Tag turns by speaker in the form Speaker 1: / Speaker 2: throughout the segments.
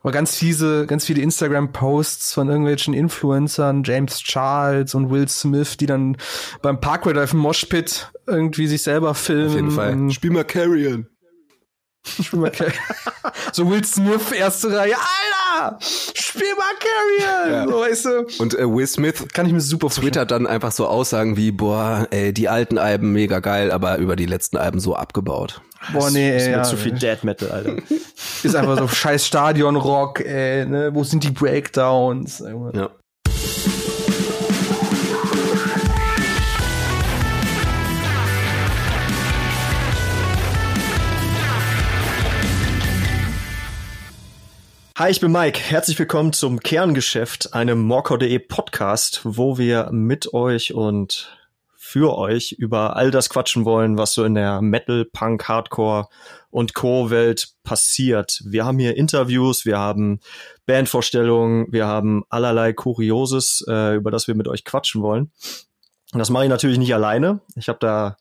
Speaker 1: Aber ganz fiese, ganz viele Instagram-Posts von irgendwelchen Influencern, James Charles und Will Smith, die dann beim Parkway auf dem Moshpit irgendwie sich selber filmen. Auf jeden
Speaker 2: Fall. Spiel mal Carrion.
Speaker 1: Spiel mal Carrion. so Will Smith, erste Reihe. Alter! Spiel mal Carrion! Ja. So, weißt du?
Speaker 2: Und äh, Will Smith kann ich mir super twittert dann einfach so Aussagen wie, boah, ey, die alten Alben mega geil, aber über die letzten Alben so abgebaut.
Speaker 1: Boah, nee,
Speaker 3: ist
Speaker 1: ey, ja.
Speaker 3: zu viel Dead Metal, Alter.
Speaker 1: ist einfach so scheiß Stadion-Rock, ey, ne? Wo sind die Breakdowns? Ja.
Speaker 3: Hi, ich bin Mike. Herzlich willkommen zum Kerngeschäft, einem Morcor.de Podcast, wo wir mit euch und für euch über all das quatschen wollen, was so in der Metal, Punk, Hardcore und Co-Welt passiert. Wir haben hier Interviews, wir haben Bandvorstellungen, wir haben allerlei Kurioses, äh, über das wir mit euch quatschen wollen. Und das mache ich natürlich nicht alleine. Ich habe da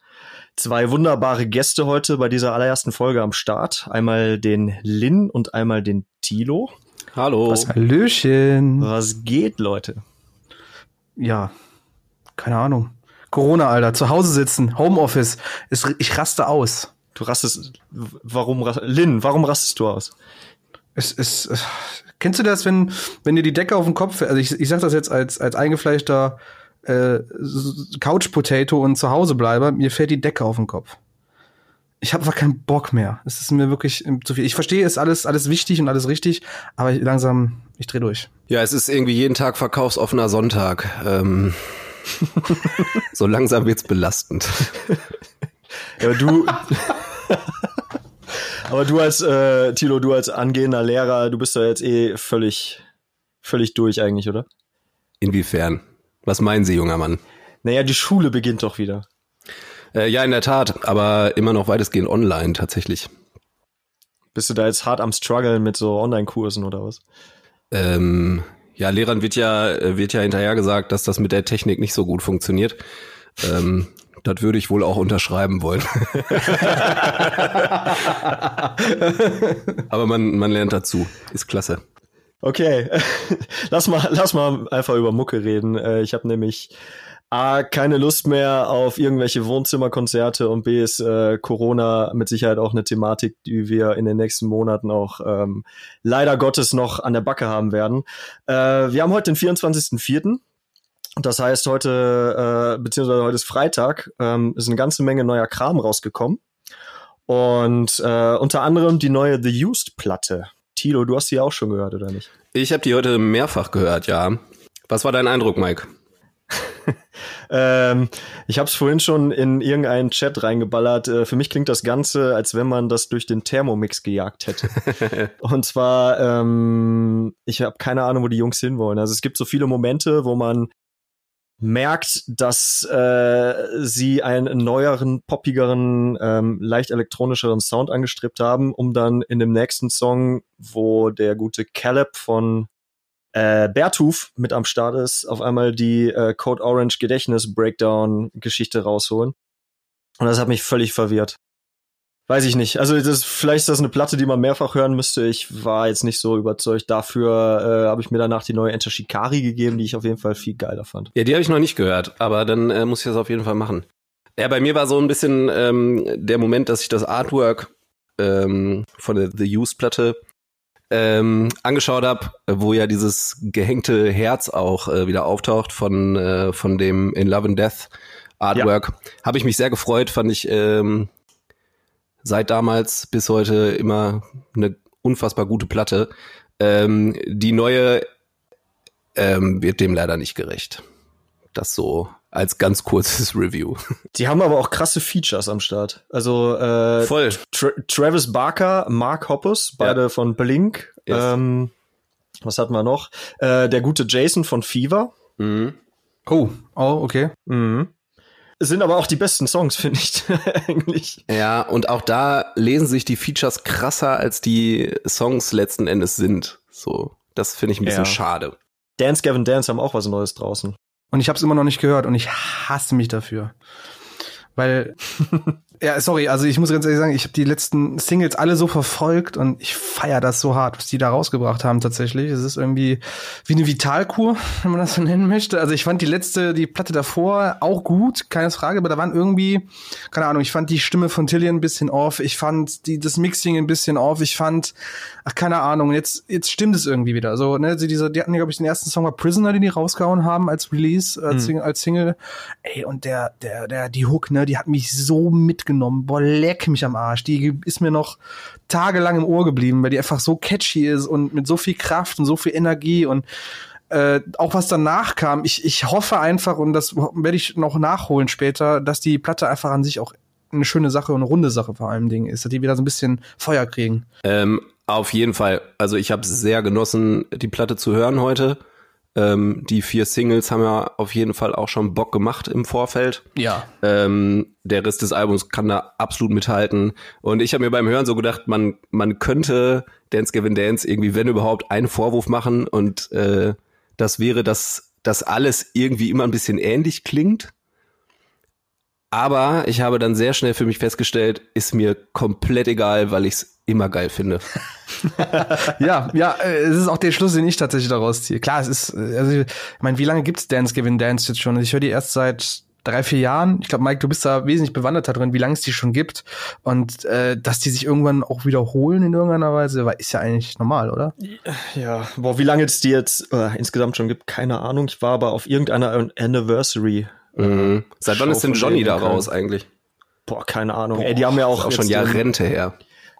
Speaker 3: zwei wunderbare Gäste heute bei dieser allerersten Folge am Start. Einmal den Lin und einmal den Tilo.
Speaker 2: Hallo.
Speaker 1: Was, Hallöchen.
Speaker 3: Was geht, Leute?
Speaker 1: Ja, keine Ahnung. Corona, Alter, zu Hause sitzen, Homeoffice, ist, ich raste aus.
Speaker 3: Du rastest, warum, Lin, warum rastest du aus?
Speaker 1: Es ist, kennst du das, wenn, wenn dir die Decke auf den Kopf, also ich, ich sag das jetzt als, als eingefleischter äh, Couch Potato und zu Hause bleibe, mir fällt die Decke auf den Kopf. Ich habe einfach keinen Bock mehr. Es ist mir wirklich zu viel. Ich verstehe, es ist alles alles wichtig und alles richtig, aber ich, langsam ich drehe durch.
Speaker 2: Ja, es ist irgendwie jeden Tag verkaufsoffener Sonntag. Ähm so langsam wird's belastend.
Speaker 3: Ja, aber du. aber du als äh, Tilo, du als angehender Lehrer, du bist da jetzt eh völlig, völlig durch eigentlich, oder?
Speaker 2: Inwiefern? Was meinen Sie, junger Mann?
Speaker 3: Naja, die Schule beginnt doch wieder.
Speaker 2: Äh, ja, in der Tat, aber immer noch weitestgehend online tatsächlich.
Speaker 3: Bist du da jetzt hart am struggeln mit so Online-Kursen oder was?
Speaker 2: Ähm, ja, Lehrern wird ja, äh, wird ja hinterher gesagt, dass das mit der Technik nicht so gut funktioniert. Ähm, das würde ich wohl auch unterschreiben wollen. Aber man, man lernt dazu. Ist klasse.
Speaker 3: Okay, lass mal, lass mal einfach über Mucke reden. Äh, ich habe nämlich A, keine Lust mehr auf irgendwelche Wohnzimmerkonzerte und B ist äh, Corona mit Sicherheit auch eine Thematik, die wir in den nächsten Monaten auch ähm, leider Gottes noch an der Backe haben werden. Äh, wir haben heute den 24.04. Das heißt, heute, äh, beziehungsweise heute ist Freitag, ähm, ist eine ganze Menge neuer Kram rausgekommen. Und äh, unter anderem die neue The Used-Platte. Tilo, du hast die auch schon gehört, oder nicht?
Speaker 2: Ich habe die heute mehrfach gehört, ja. Was war dein Eindruck, Mike?
Speaker 3: ähm, ich habe es vorhin schon in irgendeinen Chat reingeballert. Äh, für mich klingt das Ganze, als wenn man das durch den Thermomix gejagt hätte. Und zwar, ähm, ich habe keine Ahnung, wo die Jungs hinwollen. Also es gibt so viele Momente, wo man merkt, dass äh, sie einen neueren, poppigeren, ähm, leicht elektronischeren Sound angestrebt haben, um dann in dem nächsten Song, wo der gute Caleb von äh, Bertuf mit am Start ist, auf einmal die äh, Code Orange Gedächtnis Breakdown Geschichte rausholen. Und das hat mich völlig verwirrt. Weiß ich nicht. Also das, vielleicht ist das eine Platte, die man mehrfach hören müsste. Ich war jetzt nicht so überzeugt. Dafür äh, habe ich mir danach die neue Enter Shikari gegeben, die ich auf jeden Fall viel geiler fand.
Speaker 2: Ja, die habe ich noch nicht gehört, aber dann äh, muss ich das auf jeden Fall machen. Ja, bei mir war so ein bisschen ähm, der Moment, dass ich das Artwork ähm, von der The Used Platte ähm, angeschaut habe, wo ja dieses gehängte Herz auch äh, wieder auftaucht von, äh, von dem In Love and Death Artwork, ja. habe ich mich sehr gefreut, fand ich ähm, seit damals bis heute immer eine unfassbar gute Platte. Ähm, die neue ähm, wird dem leider nicht gerecht. Das so als ganz kurzes Review.
Speaker 3: Die haben aber auch krasse Features am Start. Also äh,
Speaker 2: Voll.
Speaker 3: Tra Travis Barker, Mark Hoppus, beide ja. von Blink. Yes. Ähm, was hatten wir noch? Äh, der gute Jason von Fever.
Speaker 1: Mhm. Oh, oh, okay.
Speaker 3: Mhm. Sind aber auch die besten Songs, finde ich, eigentlich.
Speaker 2: Ja, und auch da lesen sich die Features krasser, als die Songs letzten Endes sind. So, das finde ich ein bisschen ja. schade.
Speaker 3: Dance Gavin Dance haben auch was Neues draußen.
Speaker 1: Und ich habe es immer noch nicht gehört und ich hasse mich dafür. Weil Ja, sorry, also ich muss ganz ehrlich sagen, ich habe die letzten Singles alle so verfolgt und ich feier das so hart, was die da rausgebracht haben tatsächlich. Es ist irgendwie wie eine Vitalkur, wenn man das so nennen möchte. Also ich fand die letzte, die Platte davor auch gut, keine Frage, aber da waren irgendwie, keine Ahnung, ich fand die Stimme von Tillian ein bisschen off, ich fand die, das Mixing ein bisschen off, ich fand, ach, keine Ahnung, jetzt, jetzt stimmt es irgendwie wieder. So, ne, sie, diese, die hatten, glaube ich, den ersten Song war Prisoner, den die rausgehauen haben als Release, als, mhm. Single, als Single. Ey, und der, der, der, die Hook, ne, die hat mich so mit mitgenommen. Boah, leck mich am Arsch. Die ist mir noch tagelang im Ohr geblieben, weil die einfach so catchy ist und mit so viel Kraft und so viel Energie und äh, auch was danach kam. Ich, ich hoffe einfach, und das werde ich noch nachholen später, dass die Platte einfach an sich auch eine schöne Sache und eine runde Sache vor allem Ding ist, dass die wieder so ein bisschen Feuer kriegen.
Speaker 2: Ähm, auf jeden Fall. Also ich habe sehr genossen, die Platte zu hören heute. Ähm, die vier Singles haben ja auf jeden Fall auch schon Bock gemacht im Vorfeld.
Speaker 1: Ja.
Speaker 2: Ähm, der Rest des Albums kann da absolut mithalten. Und ich habe mir beim Hören so gedacht, man, man könnte Dance Gavin Dance irgendwie, wenn überhaupt, einen Vorwurf machen und äh, das wäre, dass das alles irgendwie immer ein bisschen ähnlich klingt. Aber ich habe dann sehr schnell für mich festgestellt, ist mir komplett egal, weil ich es immer geil finde.
Speaker 1: ja, ja, äh, es ist auch der Schluss, den ich tatsächlich daraus ziehe. Klar, es ist, äh, also ich meine, wie lange gibt's Dance Giving Dance jetzt schon? Ich höre die erst seit drei, vier Jahren. Ich glaube, Mike, du bist da wesentlich bewanderter drin, wie lange es die schon gibt. Und äh, dass die sich irgendwann auch wiederholen in irgendeiner Weise, ist ja eigentlich normal, oder?
Speaker 3: Ja, boah, wie lange es die jetzt äh, insgesamt schon gibt, keine Ahnung. Ich war aber auf irgendeiner Anniversary
Speaker 2: Mhm. Seit wann ist denn Johnny da raus eigentlich?
Speaker 3: Boah, keine Ahnung. Boah, Ey, die haben ja auch,
Speaker 2: auch schon Jahr Rente her.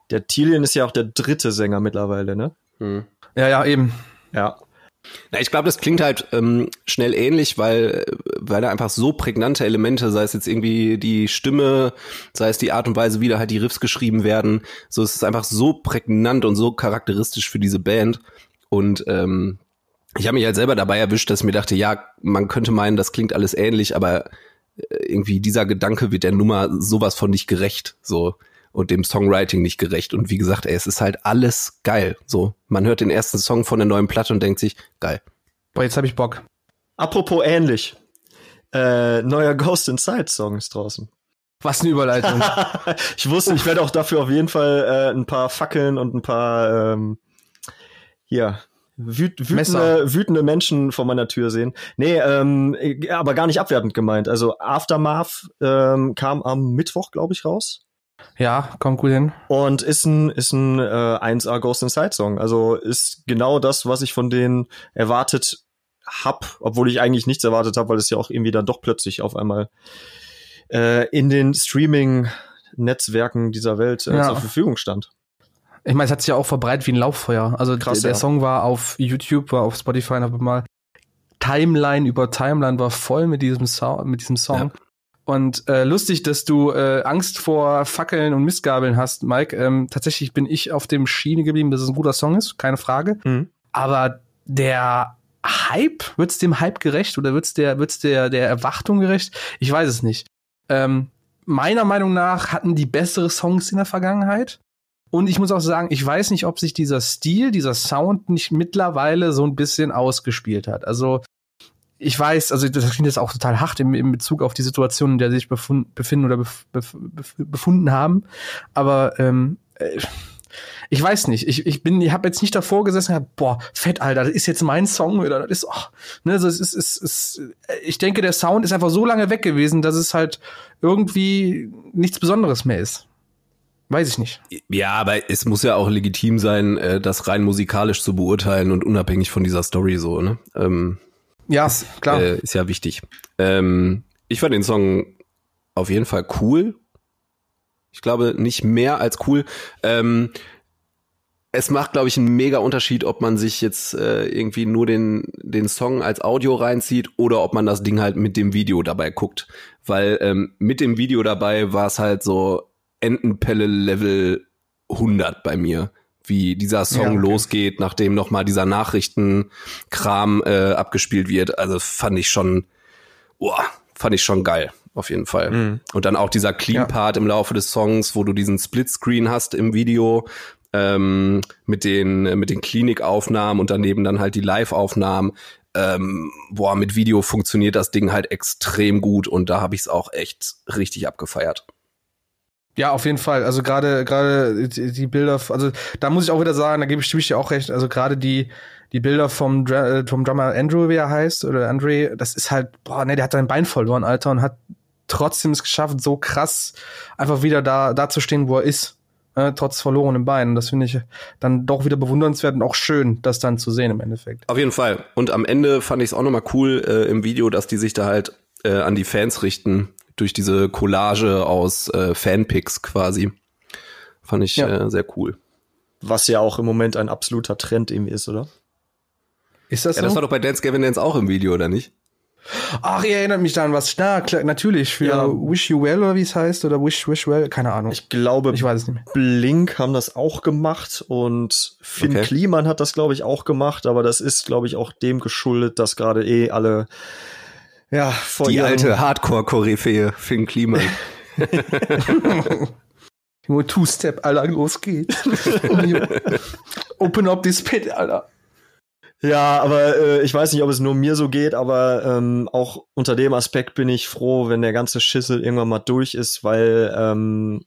Speaker 3: Der Tilian ist ja auch der dritte Sänger mittlerweile, ne?
Speaker 1: Mhm. Ja, ja, eben.
Speaker 3: Ja.
Speaker 2: Na, ich glaube, das klingt halt ähm, schnell ähnlich, weil, weil da einfach so prägnante Elemente, sei es jetzt irgendwie die Stimme, sei es die Art und Weise, wie da halt die Riffs geschrieben werden, so es ist einfach so prägnant und so charakteristisch für diese Band. Und ähm, ich habe mich halt selber dabei erwischt, dass ich mir dachte, ja, man könnte meinen, das klingt alles ähnlich, aber äh, irgendwie dieser Gedanke wird der Nummer sowas von nicht gerecht, so und dem Songwriting nicht gerecht. Und wie gesagt, ey, es ist halt alles geil. So, man hört den ersten Song von der neuen Platte und denkt sich, geil.
Speaker 1: Boah, jetzt habe ich Bock.
Speaker 3: Apropos ähnlich. Äh, neuer Ghost Inside Song ist draußen.
Speaker 1: Was eine Überleitung.
Speaker 3: ich wusste, ich werde auch dafür auf jeden Fall äh, ein paar Fackeln und ein paar ähm, hier wüt wütende, wütende Menschen vor meiner Tür sehen. Nee, ähm, aber gar nicht abwertend gemeint. Also Aftermath ähm, kam am Mittwoch, glaube ich, raus.
Speaker 1: Ja, kommt gut hin.
Speaker 3: Und ist ein, ist ein äh, 1A Ghost Inside Song. Also ist genau das, was ich von denen erwartet hab, obwohl ich eigentlich nichts erwartet habe, weil es ja auch irgendwie dann doch plötzlich auf einmal äh, in den Streaming-Netzwerken dieser Welt äh, ja. zur Verfügung stand.
Speaker 1: Ich meine, es hat sich ja auch verbreitet wie ein Lauffeuer. Also Krass, der, der ja. Song war auf YouTube, war auf Spotify, habe mal Timeline über Timeline war voll mit diesem, so mit diesem Song. Ja. Und äh, lustig, dass du äh, Angst vor Fackeln und Mistgabeln hast, Mike. Ähm, tatsächlich bin ich auf dem Schiene geblieben, dass es ein guter Song ist, keine Frage. Mhm. Aber der Hype, wird's dem Hype gerecht oder wird's der, wird's der, der Erwartung gerecht? Ich weiß es nicht. Ähm, meiner Meinung nach hatten die bessere Songs in der Vergangenheit. Und ich muss auch sagen, ich weiß nicht, ob sich dieser Stil, dieser Sound nicht mittlerweile so ein bisschen ausgespielt hat. Also ich weiß, also das klingt jetzt auch total hart im, im Bezug auf die Situation, in der sie sich befund, befinden oder bef, bef, befunden haben. Aber ähm, äh, ich weiß nicht. Ich, ich bin, ich habe jetzt nicht davor gesessen, hab, boah, fett, Alter, das ist jetzt mein Song oder das ist, oh, ne, so, es ist, es ist, ich denke, der Sound ist einfach so lange weg gewesen, dass es halt irgendwie nichts Besonderes mehr ist. Weiß ich nicht.
Speaker 2: Ja, aber es muss ja auch legitim sein, äh, das rein musikalisch zu beurteilen und unabhängig von dieser Story so, ne? Ähm,
Speaker 1: ja,
Speaker 2: ist,
Speaker 1: klar.
Speaker 2: Äh, ist ja wichtig. Ähm, ich fand den Song auf jeden Fall cool. Ich glaube, nicht mehr als cool. Ähm, es macht, glaube ich, einen mega Unterschied, ob man sich jetzt äh, irgendwie nur den, den Song als Audio reinzieht oder ob man das Ding halt mit dem Video dabei guckt. Weil ähm, mit dem Video dabei war es halt so, Entenpelle Level 100 bei mir, wie dieser Song ja, okay. losgeht, nachdem noch mal dieser Nachrichtenkram äh, abgespielt wird. Also fand ich schon, boah, fand ich schon geil, auf jeden Fall. Mhm. Und dann auch dieser Clean Part ja. im Laufe des Songs, wo du diesen Splitscreen hast im Video ähm, mit den mit den Klinikaufnahmen und daneben dann halt die Live-Aufnahmen. ähm, boah, mit Video funktioniert das Ding halt extrem gut und da habe ich es auch echt richtig abgefeiert.
Speaker 1: Ja, auf jeden Fall. Also gerade gerade die, Bilder, also da muss ich auch wieder sagen, da gebe ich, dir auch recht. Also gerade die die Bilder vom Dra vom Drummer Andrew, wie er heißt, oder Andre, das ist halt, boah, ne, der hat sein Bein verloren, Alter, und hat trotzdem es geschafft, so krass einfach wieder da da zu stehen, wo er ist, äh, trotz verlorenem Bein. Das finde ich dann doch wieder bewundernswert und auch schön, das dann zu sehen im Endeffekt.
Speaker 2: Auf jeden Fall. Und am Ende fand ich es auch nochmal cool äh, im Video, dass die sich da halt äh, an die Fans richten durch diese Collage aus äh, Fanpics quasi. Fand ich ja. äh, sehr cool.
Speaker 3: Was ja auch im Moment ein absoluter Trend irgendwie ist, oder?
Speaker 1: Ist das
Speaker 2: ja,
Speaker 1: so?
Speaker 2: das war doch bei Dance Gavin Dance auch im Video, oder nicht?
Speaker 1: Ach, ihr erinnert mich daran, was. Na, klar, natürlich, für ja. Wish You Well oder wie es heißt, oder Wish, Wish Well, keine Ahnung.
Speaker 3: Ich glaube,
Speaker 1: ich weiß es nicht mehr.
Speaker 3: Blink haben das auch gemacht und Finn okay. Kliman hat das, glaube ich, auch gemacht, aber das ist, glaube ich, auch dem geschuldet, dass gerade eh alle ja,
Speaker 2: vor Die alte Hardcore-Koryphäe, Finn Kliman.
Speaker 1: Nur Two-Step, Alter, los geht's. Open up this pit, Alter.
Speaker 3: Ja, aber äh, ich weiß nicht, ob es nur mir so geht, aber ähm, auch unter dem Aspekt bin ich froh, wenn der ganze Schissel irgendwann mal durch ist, weil ähm,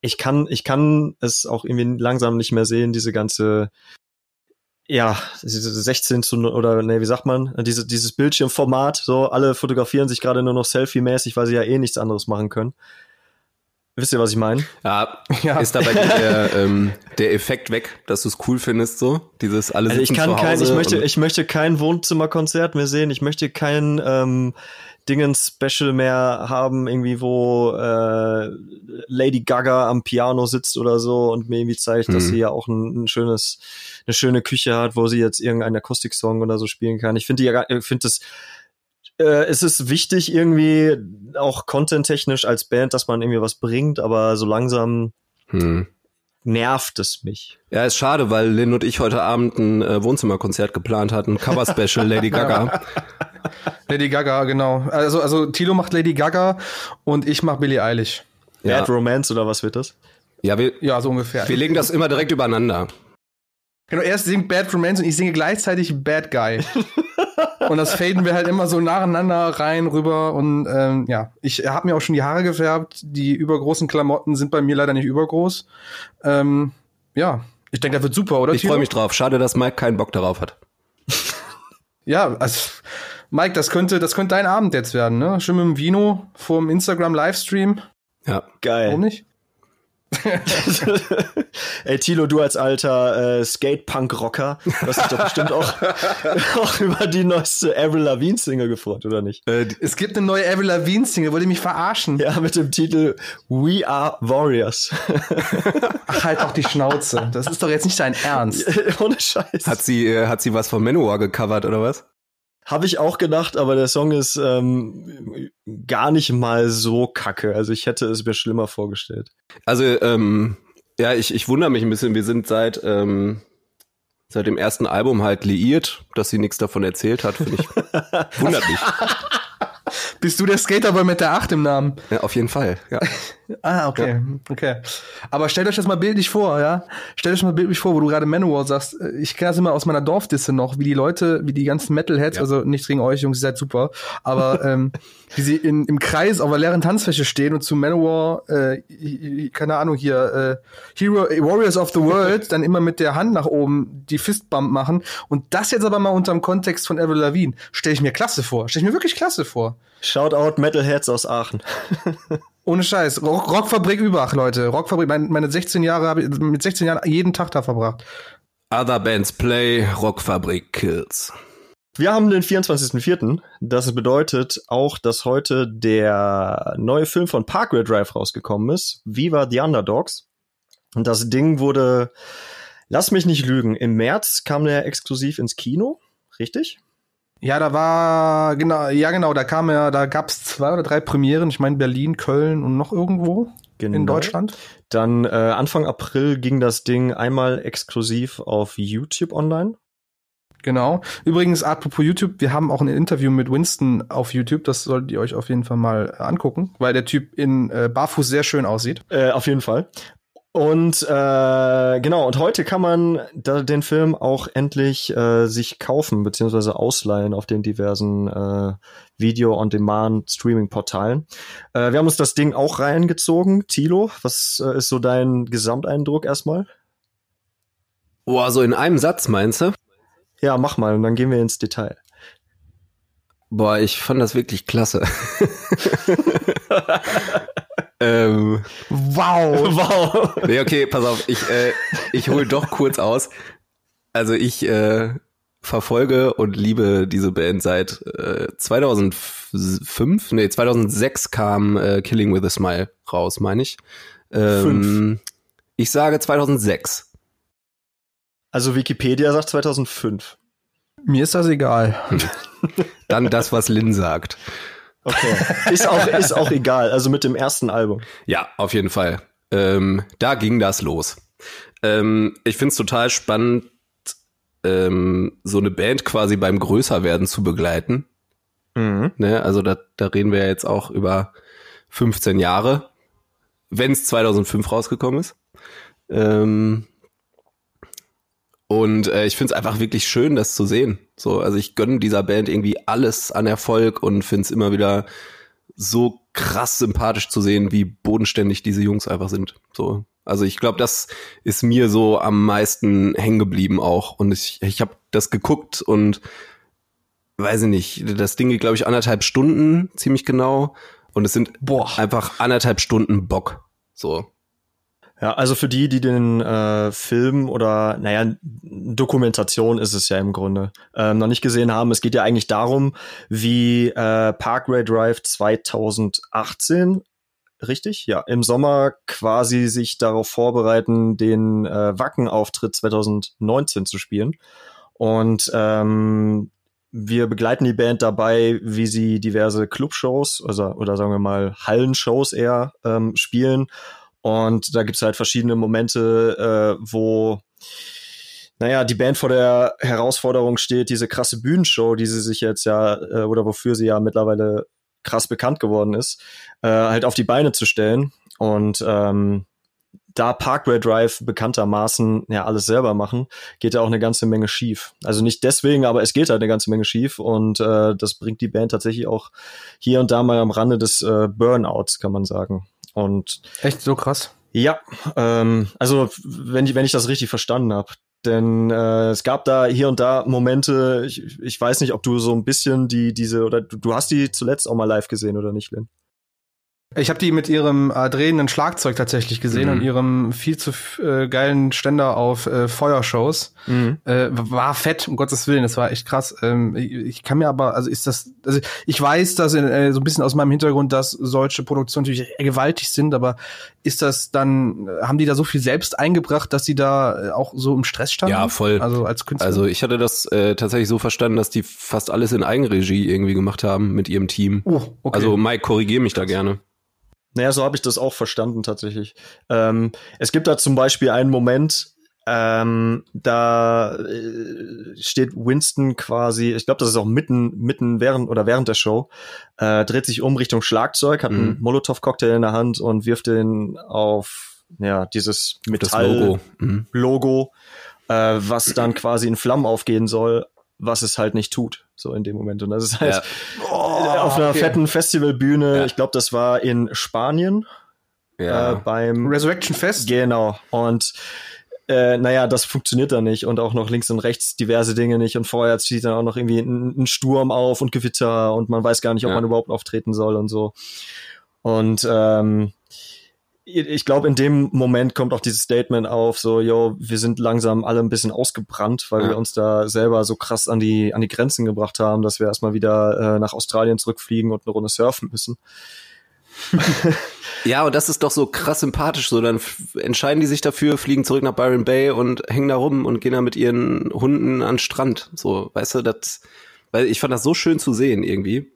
Speaker 3: ich kann, ich kann es auch irgendwie langsam nicht mehr sehen, diese ganze ja, diese 16 zu, oder nee, wie sagt man, diese, dieses Bildschirmformat, so, alle fotografieren sich gerade nur noch Selfie-mäßig, weil sie ja eh nichts anderes machen können. Wisst ihr, was ich meine?
Speaker 2: Ja, ja, ist dabei der, ähm, der Effekt weg, dass du es cool findest, so? Dieses alles
Speaker 3: also ich kann kein, ich möchte, ich möchte kein Wohnzimmerkonzert mehr sehen, ich möchte kein ähm, Dingen-Special mehr haben, irgendwie, wo äh, Lady Gaga am Piano sitzt oder so und mir irgendwie zeigt, mhm. dass sie ja auch ein, ein, schönes, eine schöne Küche hat, wo sie jetzt irgendeinen Akustik-Song oder so spielen kann. Ich finde ja, ich finde das äh, es ist wichtig irgendwie auch content-technisch als Band, dass man irgendwie was bringt, aber so langsam hm. nervt es mich.
Speaker 2: Ja, ist schade, weil Lynn und ich heute Abend ein äh, Wohnzimmerkonzert geplant hatten, Cover-Special Lady Gaga.
Speaker 1: Lady Gaga, genau. Also, also Tilo macht Lady Gaga und ich mach Billie Eilish.
Speaker 3: Ja. Bad Romance oder was wird das?
Speaker 2: Ja, wir, ja, so ungefähr. Wir legen das immer direkt übereinander.
Speaker 1: Genau, erst singt Bad Romance und ich singe gleichzeitig Bad Guy. und das faden wir halt immer so nacheinander rein rüber und ähm, ja, ich habe mir auch schon die Haare gefärbt. Die übergroßen Klamotten sind bei mir leider nicht übergroß. Ähm, ja, ich denke, das wird super, oder?
Speaker 2: Ich freue mich drauf. Schade, dass Mike keinen Bock darauf hat.
Speaker 1: ja, also Mike, das könnte, das könnte dein Abend jetzt werden, ne? Schön mit dem Vino vorm Instagram Livestream.
Speaker 2: Ja,
Speaker 3: geil.
Speaker 1: Warum nicht?
Speaker 3: Ey, Tilo, du als alter äh, Skate-Punk-Rocker, hast dich doch bestimmt auch, auch über die neueste Avril Lavigne-Single gefreut, oder nicht?
Speaker 1: Äh, es gibt eine neue Avril Lavigne-Single, wollt ihr mich verarschen?
Speaker 3: Ja, mit dem Titel We Are Warriors.
Speaker 1: Ach, halt doch die Schnauze. Das ist doch jetzt nicht dein Ernst.
Speaker 3: Ohne Scheiß.
Speaker 2: Hat sie, äh, hat sie was von Manowar gecovert, oder was?
Speaker 3: Habe ich auch gedacht, aber der Song ist ähm, gar nicht mal so kacke. Also ich hätte es mir schlimmer vorgestellt.
Speaker 2: Also ähm, ja, ich, ich wundere mich ein bisschen. Wir sind seit ähm, seit dem ersten Album halt liiert, dass sie nichts davon erzählt hat. Finde ich wundert mich.
Speaker 1: Bist du der Skaterboy mit der 8 im Namen?
Speaker 2: Ja, auf jeden Fall, ja.
Speaker 1: ah, okay, ja. okay. Aber stellt euch das mal bildlich vor, ja? Stellt euch mal bildlich vor, wo du gerade Manowar sagst. Ich kenne das immer aus meiner Dorfdisse noch, wie die Leute, wie die ganzen Metalheads, ja. also nichts gegen euch, Jungs, ihr seid super, aber ähm, wie sie in, im Kreis auf einer leeren Tanzfläche stehen und zu Manowar, äh, keine Ahnung hier, äh, Hero, Warriors of the World, dann immer mit der Hand nach oben die Fistbump machen. Und das jetzt aber mal unter dem Kontext von Avril Lavigne, stelle ich mir klasse vor. Stelle ich mir wirklich klasse vor.
Speaker 3: Shoutout Metalheads aus Aachen.
Speaker 1: Ohne Scheiß. Rock, Rockfabrik Übach, Leute. Rockfabrik, meine, meine 16 Jahre habe ich mit 16 Jahren jeden Tag da verbracht.
Speaker 2: Other Bands Play, Rockfabrik Kills.
Speaker 3: Wir haben den 24.04. Das bedeutet auch, dass heute der neue Film von Parkway Drive rausgekommen ist. Viva the Underdogs. Und das Ding wurde, lass mich nicht lügen, im März kam der exklusiv ins Kino. Richtig?
Speaker 1: Ja, da war, genau, ja genau, da kam ja, da gab's zwei oder drei Premieren, ich meine Berlin, Köln und noch irgendwo genau. in Deutschland.
Speaker 3: Dann äh, Anfang April ging das Ding einmal exklusiv auf YouTube online.
Speaker 1: Genau. Übrigens, apropos YouTube, wir haben auch ein Interview mit Winston auf YouTube. Das solltet ihr euch auf jeden Fall mal angucken, weil der Typ in äh, Barfuß sehr schön aussieht.
Speaker 3: Äh, auf jeden Fall. Und äh, genau, und heute kann man da den Film auch endlich äh, sich kaufen beziehungsweise ausleihen auf den diversen äh, Video-on-Demand-Streaming-Portalen. Äh, wir haben uns das Ding auch reingezogen. Tilo, was äh, ist so dein Gesamteindruck erstmal?
Speaker 2: Boah, so in einem Satz meinst du?
Speaker 3: Ja, mach mal und dann gehen wir ins Detail.
Speaker 2: Boah, ich fand das wirklich klasse. ähm,
Speaker 1: Wow.
Speaker 3: Wow.
Speaker 2: nee, okay, pass auf, ich, äh, ich hole doch kurz aus. Also ich äh, verfolge und liebe diese Band seit äh, 2005, nee, 2006 kam äh, Killing with a Smile raus, meine ich. Ähm, ich sage 2006.
Speaker 3: Also Wikipedia sagt 2005.
Speaker 1: Mir ist das egal.
Speaker 2: Dann das, was Lynn sagt.
Speaker 3: Okay. Ist auch, ist auch egal. Also mit dem ersten Album.
Speaker 2: Ja, auf jeden Fall. Ähm, da ging das los. Ähm, ich find's total spannend, ähm, so eine Band quasi beim Größerwerden zu begleiten.
Speaker 3: Mhm.
Speaker 2: Ne? Also da, da reden wir ja jetzt auch über 15 Jahre, wenn es 2005 rausgekommen ist. Ähm, und äh, ich find's einfach wirklich schön, das zu sehen. So, also ich gönne dieser Band irgendwie alles an Erfolg und find's immer wieder so krass sympathisch zu sehen, wie bodenständig diese Jungs einfach sind. So, also ich glaube, das ist mir so am meisten hängen geblieben auch. Und ich, ich habe das geguckt und weiß ich nicht, das Ding geht, glaube ich, anderthalb Stunden, ziemlich genau. Und es sind
Speaker 1: Boah.
Speaker 2: einfach anderthalb Stunden Bock. So.
Speaker 3: Ja, also für die, die den äh, Film oder, naja, Dokumentation ist es ja im Grunde, ähm, noch nicht gesehen haben, es geht ja eigentlich darum, wie äh, Parkway Drive 2018, richtig? Ja, im Sommer quasi sich darauf vorbereiten, den äh, Wacken-Auftritt 2019 zu spielen. Und ähm, wir begleiten die Band dabei, wie sie diverse Clubshows, also, oder sagen wir mal Hallenshows eher ähm, spielen. Und da gibt's halt verschiedene Momente, äh, wo, naja, die Band vor der Herausforderung steht, diese krasse Bühnenshow, die sie sich jetzt ja, äh, oder wofür sie ja mittlerweile krass bekannt geworden ist, äh, halt auf die Beine zu stellen. Und ähm, da Parkway Drive bekanntermaßen ja alles selber machen, geht da auch eine ganze Menge schief. Also nicht deswegen, aber es geht halt eine ganze Menge schief und äh, das bringt die Band tatsächlich auch hier und da mal am Rande des äh, Burnouts, kann man sagen. Und
Speaker 1: Echt so krass.
Speaker 3: ja, ähm, also wenn ich, wenn ich das richtig verstanden habe. Denn äh, es gab da hier und da Momente, ich, ich weiß nicht, ob du so ein bisschen die, diese, oder du, du hast die zuletzt auch mal live gesehen, oder nicht, Lynn?
Speaker 1: Ich habe die mit ihrem äh, drehenden Schlagzeug tatsächlich gesehen
Speaker 2: Mhm.
Speaker 1: und ihrem viel zu äh, geilen Ständer auf äh, Feuershows. Äh, war fett, um Gottes Willen, das war echt krass. Ähm, ich, ich kann mir aber, also ist das, also ich weiß, dass äh, so ein bisschen aus meinem Hintergrund, dass solche Produktionen natürlich gewaltig sind, aber ist das dann, haben die da so viel selbst eingebracht, dass sie da äh, auch so im Stress standen?
Speaker 2: Ja, voll.
Speaker 1: Also als Künstler.
Speaker 2: Also ich hatte das äh, tatsächlich so verstanden, dass die fast alles in Eigenregie irgendwie gemacht haben mit ihrem Team.
Speaker 1: oh, okay.
Speaker 2: Also Mike, korrigier mich da gerne.
Speaker 3: Naja, so habe ich das auch verstanden tatsächlich. Ähm, es gibt da zum Beispiel einen Moment, ähm, da äh, steht Winston quasi, ich glaube, das ist auch mitten, mitten während oder während der Show, äh, dreht sich um Richtung Schlagzeug, hat einen
Speaker 2: Mhm.
Speaker 3: Molotow-Cocktail in der Hand und wirft den auf ja dieses
Speaker 2: Das
Speaker 3: Metall
Speaker 2: Logo. Mhm.
Speaker 3: Logo, äh, was dann quasi in Flammen aufgehen soll, was es halt nicht tut, so in dem Moment. Und das ist halt
Speaker 2: Ja.
Speaker 3: äh, auf einer
Speaker 1: okay.
Speaker 3: fetten Festivalbühne,
Speaker 2: Ja.
Speaker 3: ich glaube, das war in Spanien äh,
Speaker 2: Ja.
Speaker 3: beim
Speaker 1: Resurrection Fest.
Speaker 3: Genau. Und äh, naja, das funktioniert dann nicht und auch noch links und rechts diverse Dinge nicht und vorher zieht dann auch noch irgendwie ein, ein Sturm auf und Gewitter und man weiß gar nicht, ob
Speaker 2: Ja.
Speaker 3: man überhaupt auftreten soll und so. Und ähm, ich glaube, in dem Moment kommt auch dieses Statement auf, so, yo, wir sind langsam alle ein bisschen ausgebrannt, weil
Speaker 2: Ja.
Speaker 3: wir uns da selber so krass an die, an die Grenzen gebracht haben, dass wir erstmal wieder äh, nach Australien zurückfliegen und eine Runde surfen müssen.
Speaker 2: ja, und das ist doch so krass sympathisch. So, dann entscheiden die sich dafür, fliegen zurück nach Byron Bay und hängen da rum und gehen da mit ihren Hunden an den Strand. So, weißt du, das, weil ich fand das so schön zu sehen irgendwie.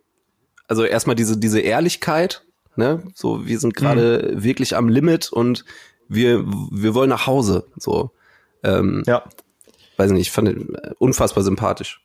Speaker 2: Also erstmal diese, diese Ehrlichkeit, ne? So, wir sind gerade wirklich am Limit und wir, wir wollen nach Hause. So, ähm,
Speaker 3: Ja.
Speaker 2: weiß nicht, ich fand den, äh, unfassbar sympathisch.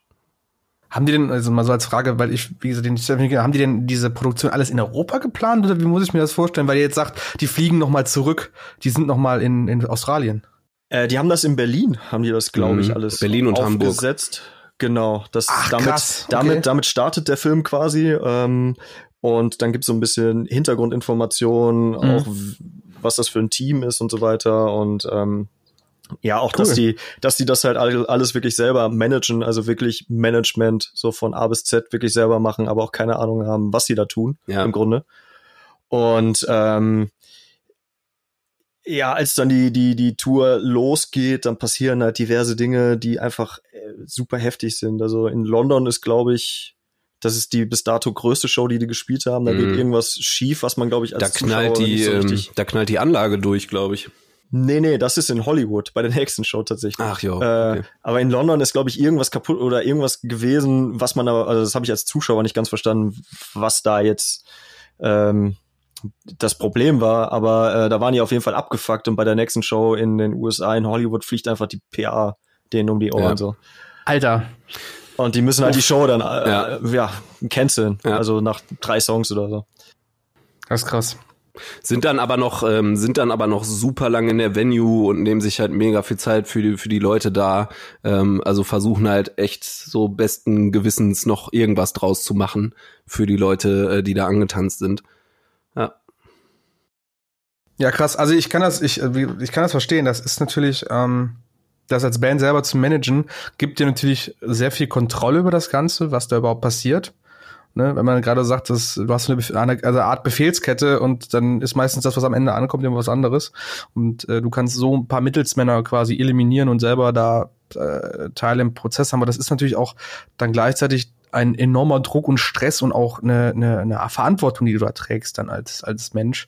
Speaker 1: Haben die denn, also mal so als Frage, weil ich, wie gesagt, den, haben die denn diese Produktion alles in Europa geplant oder wie muss ich mir das vorstellen? Weil ihr jetzt sagt, die fliegen noch mal zurück, die sind noch mal in, in Australien.
Speaker 3: Äh, die haben das in Berlin, haben die das, glaube ich, mhm. alles
Speaker 2: Berlin und
Speaker 3: aufgesetzt. Hamburg. Genau, das
Speaker 1: Ach,
Speaker 3: damit,
Speaker 1: krass,
Speaker 3: okay. damit, damit startet der Film quasi. Ähm, und dann gibt's so ein bisschen Hintergrundinformationen, mhm. auch was das für ein Team ist und so weiter. Und ähm, ja, auch, cool. dass die, dass die das halt alles wirklich selber managen, also wirklich Management so von A bis Z wirklich selber machen, aber auch keine Ahnung haben, was sie da tun, ja. im Grunde. Und ähm, ja, als dann die, die, die Tour losgeht, dann passieren halt diverse Dinge, die einfach äh, super heftig sind. Also in London ist, glaube ich, das ist die bis dato größte Show, die die gespielt haben. Da mm. geht mhm. irgendwas schief, was man, glaube ich, als
Speaker 2: da knallt Zuschauer die, so ähm, Da knallt die Anlage durch, glaube ich.
Speaker 3: Nee, nee, das ist in Hollywood, bei der nächsten Show tatsächlich.
Speaker 2: Ach ja.
Speaker 3: Okay. Äh, aber in London ist, glaube ich, irgendwas kaputt oder irgendwas gewesen, was man aber, also das habe ich als Zuschauer nicht ganz verstanden, was da jetzt ähm, das Problem war. Aber äh, da waren die auf jeden Fall abgefuckt und bei der nächsten Show in den USA, in Hollywood, fliegt einfach die PA denen um die Ohren ja. so.
Speaker 1: Alter.
Speaker 3: Und die müssen halt die Show dann äh, ja. ja canceln. Ja. Also nach drei Songs oder so.
Speaker 1: Das ist krass.
Speaker 2: Sind dann aber noch, ähm, sind dann aber noch super lang in der Venue und nehmen sich halt mega viel Zeit für die, für die Leute da. Ähm, also versuchen halt echt so besten Gewissens noch irgendwas draus zu machen für die Leute, äh, die da angetanzt sind. Ja.
Speaker 1: Ja, krass. Also ich kann das, ich, äh, ich kann das verstehen. Das ist natürlich, ähm, das als Band selber zu managen, gibt dir natürlich sehr viel Kontrolle über das Ganze, was da überhaupt passiert. Ne, wenn man gerade sagt, dass du hast eine, eine, also eine Art Befehlskette und dann ist meistens das, was am Ende ankommt, immer was anderes. Und äh, du kannst so ein paar Mittelsmänner quasi eliminieren und selber da äh, Teile im Prozess haben. Aber das ist natürlich auch dann gleichzeitig ein enormer Druck und Stress und auch eine, eine, eine Verantwortung, die du da trägst dann als, als Mensch.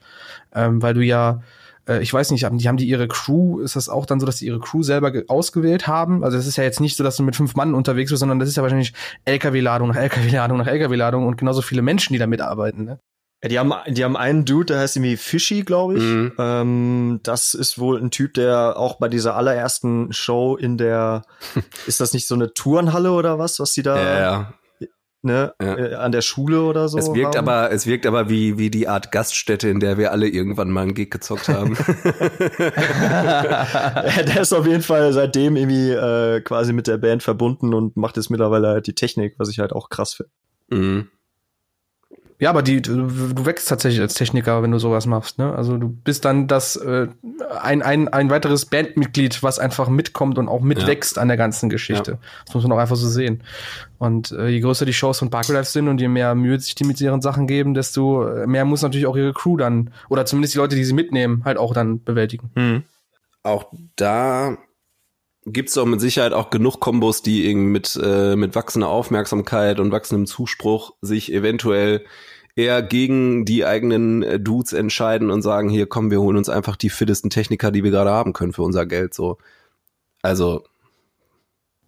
Speaker 1: Ähm, weil du ja äh, ich weiß nicht, haben die, haben die ihre Crew, ist das auch dann so, dass die ihre Crew selber ausgewählt haben? Also es ist ja jetzt nicht so, dass du mit fünf Mann unterwegs bist, sondern das ist ja wahrscheinlich LKW-Ladung nach LKW-Ladung nach LKW-Ladung und genauso viele Menschen, die da mitarbeiten, ne?
Speaker 3: Ja, die haben, die haben einen Dude, der heißt irgendwie Fishy, glaube ich. Mhm. Ähm, das ist wohl ein Typ, der auch bei dieser allerersten Show in der, ist das nicht so eine Turnhalle oder was, was die da?
Speaker 2: Ja, ja
Speaker 3: ne, ja. äh, an der Schule oder so.
Speaker 2: Es wirkt haben. aber, es wirkt aber wie, wie die Art Gaststätte, in der wir alle irgendwann mal einen Gig gezockt haben.
Speaker 3: der ist auf jeden Fall seitdem irgendwie äh, quasi mit der Band verbunden und macht jetzt mittlerweile halt die Technik, was ich halt auch krass finde. Mhm.
Speaker 1: Ja, aber die, du, du wächst tatsächlich als Techniker, wenn du sowas machst. Ne? Also du bist dann das äh, ein, ein, ein weiteres Bandmitglied, was einfach mitkommt und auch mitwächst ja. an der ganzen Geschichte. Ja. Das muss man auch einfach so sehen. Und äh, je größer die Shows von Park Life sind und je mehr Mühe sich die mit ihren Sachen geben, desto mehr muss natürlich auch ihre Crew dann, oder zumindest die Leute, die sie mitnehmen, halt auch dann bewältigen.
Speaker 2: Mhm. Auch da gibt's doch mit Sicherheit auch genug Kombos, die irgendwie mit, äh, mit wachsender Aufmerksamkeit und wachsendem Zuspruch sich eventuell eher gegen die eigenen äh, Dudes entscheiden und sagen, hier kommen, wir holen uns einfach die fittesten Techniker, die wir gerade haben können für unser Geld. So. Also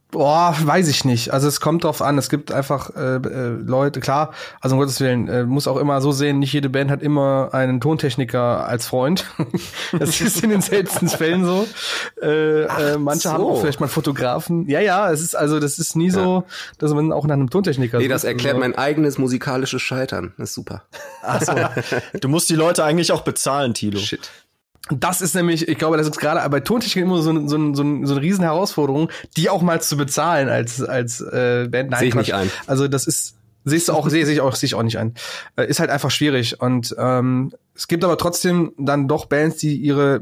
Speaker 1: Boah, weiß ich nicht. Also es kommt drauf an. Es gibt einfach äh, äh, Leute, klar, also um Gottes Willen, äh, muss auch immer so sehen, nicht jede Band hat immer einen Tontechniker als Freund. das ist in den seltensten Fällen so. Äh, äh, manche so. haben auch vielleicht mal Fotografen. Ja, ja, es ist also, das ist nie so, dass man auch nach einem Tontechniker
Speaker 2: Nee, das erklärt so. mein eigenes musikalisches Scheitern. Das ist super.
Speaker 3: Ach so. du musst die Leute eigentlich auch bezahlen, Tilo.
Speaker 2: Shit.
Speaker 1: Das ist nämlich, ich glaube, das ist gerade bei Tontechnik immer so, so, so, so eine riesen Herausforderung, die auch mal zu bezahlen als, als äh, Band.
Speaker 2: Nein, Sehe ich nicht ein.
Speaker 1: Also das ist, siehst du auch, sehe ich auch, sehe ich auch nicht ein. Äh, ist halt einfach schwierig. Und ähm, es gibt aber trotzdem dann doch Bands, die ihre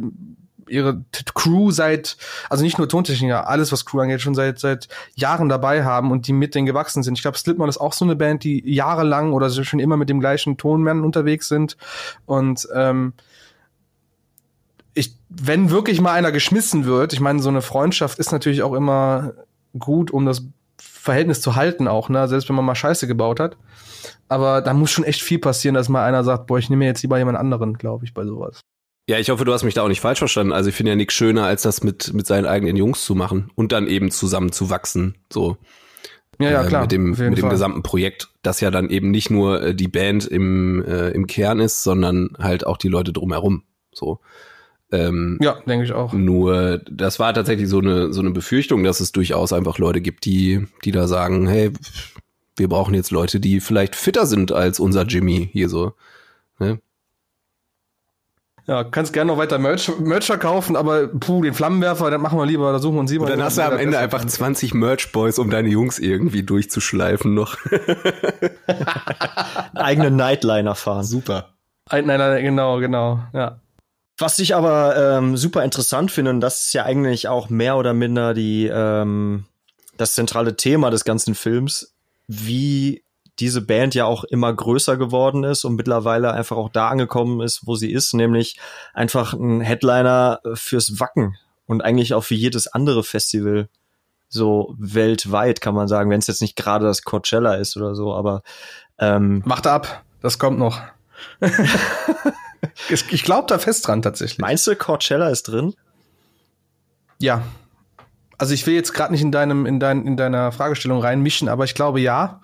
Speaker 1: ihre Crew seit, also nicht nur Tontechniker, alles was Crew angeht, schon seit seit Jahren dabei haben und die mit denen gewachsen sind. Ich glaube, Slipknot ist auch so eine Band, die jahrelang oder schon immer mit dem gleichen Tonmann unterwegs sind und ähm, ich, wenn wirklich mal einer geschmissen wird, ich meine, so eine Freundschaft ist natürlich auch immer gut, um das Verhältnis zu halten auch, ne? Selbst wenn man mal Scheiße gebaut hat. Aber da muss schon echt viel passieren, dass mal einer sagt, boah, ich nehme jetzt lieber jemand anderen, glaube ich, bei sowas.
Speaker 2: Ja, ich hoffe, du hast mich da auch nicht falsch verstanden. Also ich finde ja nichts schöner, als das mit, mit seinen eigenen Jungs zu machen und dann eben zusammen zu wachsen. So.
Speaker 1: Ja, ja, äh, klar.
Speaker 2: Äh, mit dem, mit dem gesamten Projekt, das ja dann eben nicht nur äh, die Band im, äh, im Kern ist, sondern halt auch die Leute drumherum. So.
Speaker 1: Ähm, ja, denke ich auch.
Speaker 2: Nur, das war tatsächlich so eine, so eine Befürchtung, dass es durchaus einfach Leute gibt, die, die da sagen, hey, wir brauchen jetzt Leute, die vielleicht fitter sind als unser Jimmy hier so. Ne?
Speaker 1: Ja, kannst gerne noch weiter Merch, Mercher kaufen, aber puh, den Flammenwerfer, dann machen wir lieber, da suchen wir uns lieber.
Speaker 2: Und dann hast du am Ende einfach 20 Merch-Boys, um deine Jungs irgendwie durchzuschleifen noch.
Speaker 3: Eigene Nightliner fahren.
Speaker 2: Super.
Speaker 1: Nein, nein, nein, genau, genau, ja.
Speaker 3: Was ich aber ähm, super interessant finde, und das ist ja eigentlich auch mehr oder minder die, ähm, das zentrale Thema des ganzen Films, wie diese Band ja auch immer größer geworden ist und mittlerweile einfach auch da angekommen ist, wo sie ist, nämlich einfach ein Headliner fürs Wacken und eigentlich auch für jedes andere Festival so weltweit kann man sagen, wenn es jetzt nicht gerade das Coachella ist oder so, aber ähm,
Speaker 1: macht ab, das kommt noch. ich glaube da fest dran tatsächlich.
Speaker 3: Meinst du, Coachella ist drin?
Speaker 1: Ja. Also ich will jetzt gerade nicht in deinem in dein, in deiner Fragestellung reinmischen, aber ich glaube ja.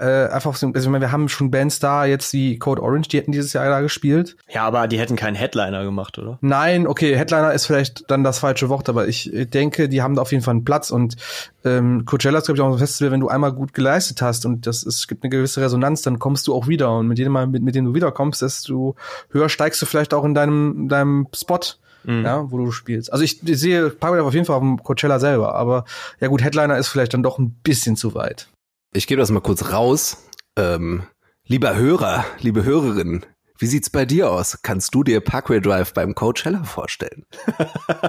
Speaker 1: Äh, einfach so, also ich meine, wir haben schon Bands da, jetzt wie Code Orange, die hätten dieses Jahr da gespielt.
Speaker 3: Ja, aber die hätten keinen Headliner gemacht, oder?
Speaker 1: Nein, okay, Headliner ist vielleicht dann das falsche Wort, aber ich denke, die haben da auf jeden Fall einen Platz und ähm, Coachella ist, glaube ich, auch ein Festival, wenn du einmal gut geleistet hast und das ist, es gibt eine gewisse Resonanz, dann kommst du auch wieder und mit jedem Mal, mit, mit dem du wiederkommst, desto höher steigst du vielleicht auch in deinem, deinem Spot. Mhm. Ja, wo du spielst. Also ich, ich sehe Parkway auf jeden Fall auf dem Coachella selber, aber ja gut, Headliner ist vielleicht dann doch ein bisschen zu weit.
Speaker 2: Ich gebe das mal kurz raus. Ähm, lieber Hörer, liebe Hörerin, wie sieht's bei dir aus? Kannst du dir Parkway Drive beim Coachella vorstellen?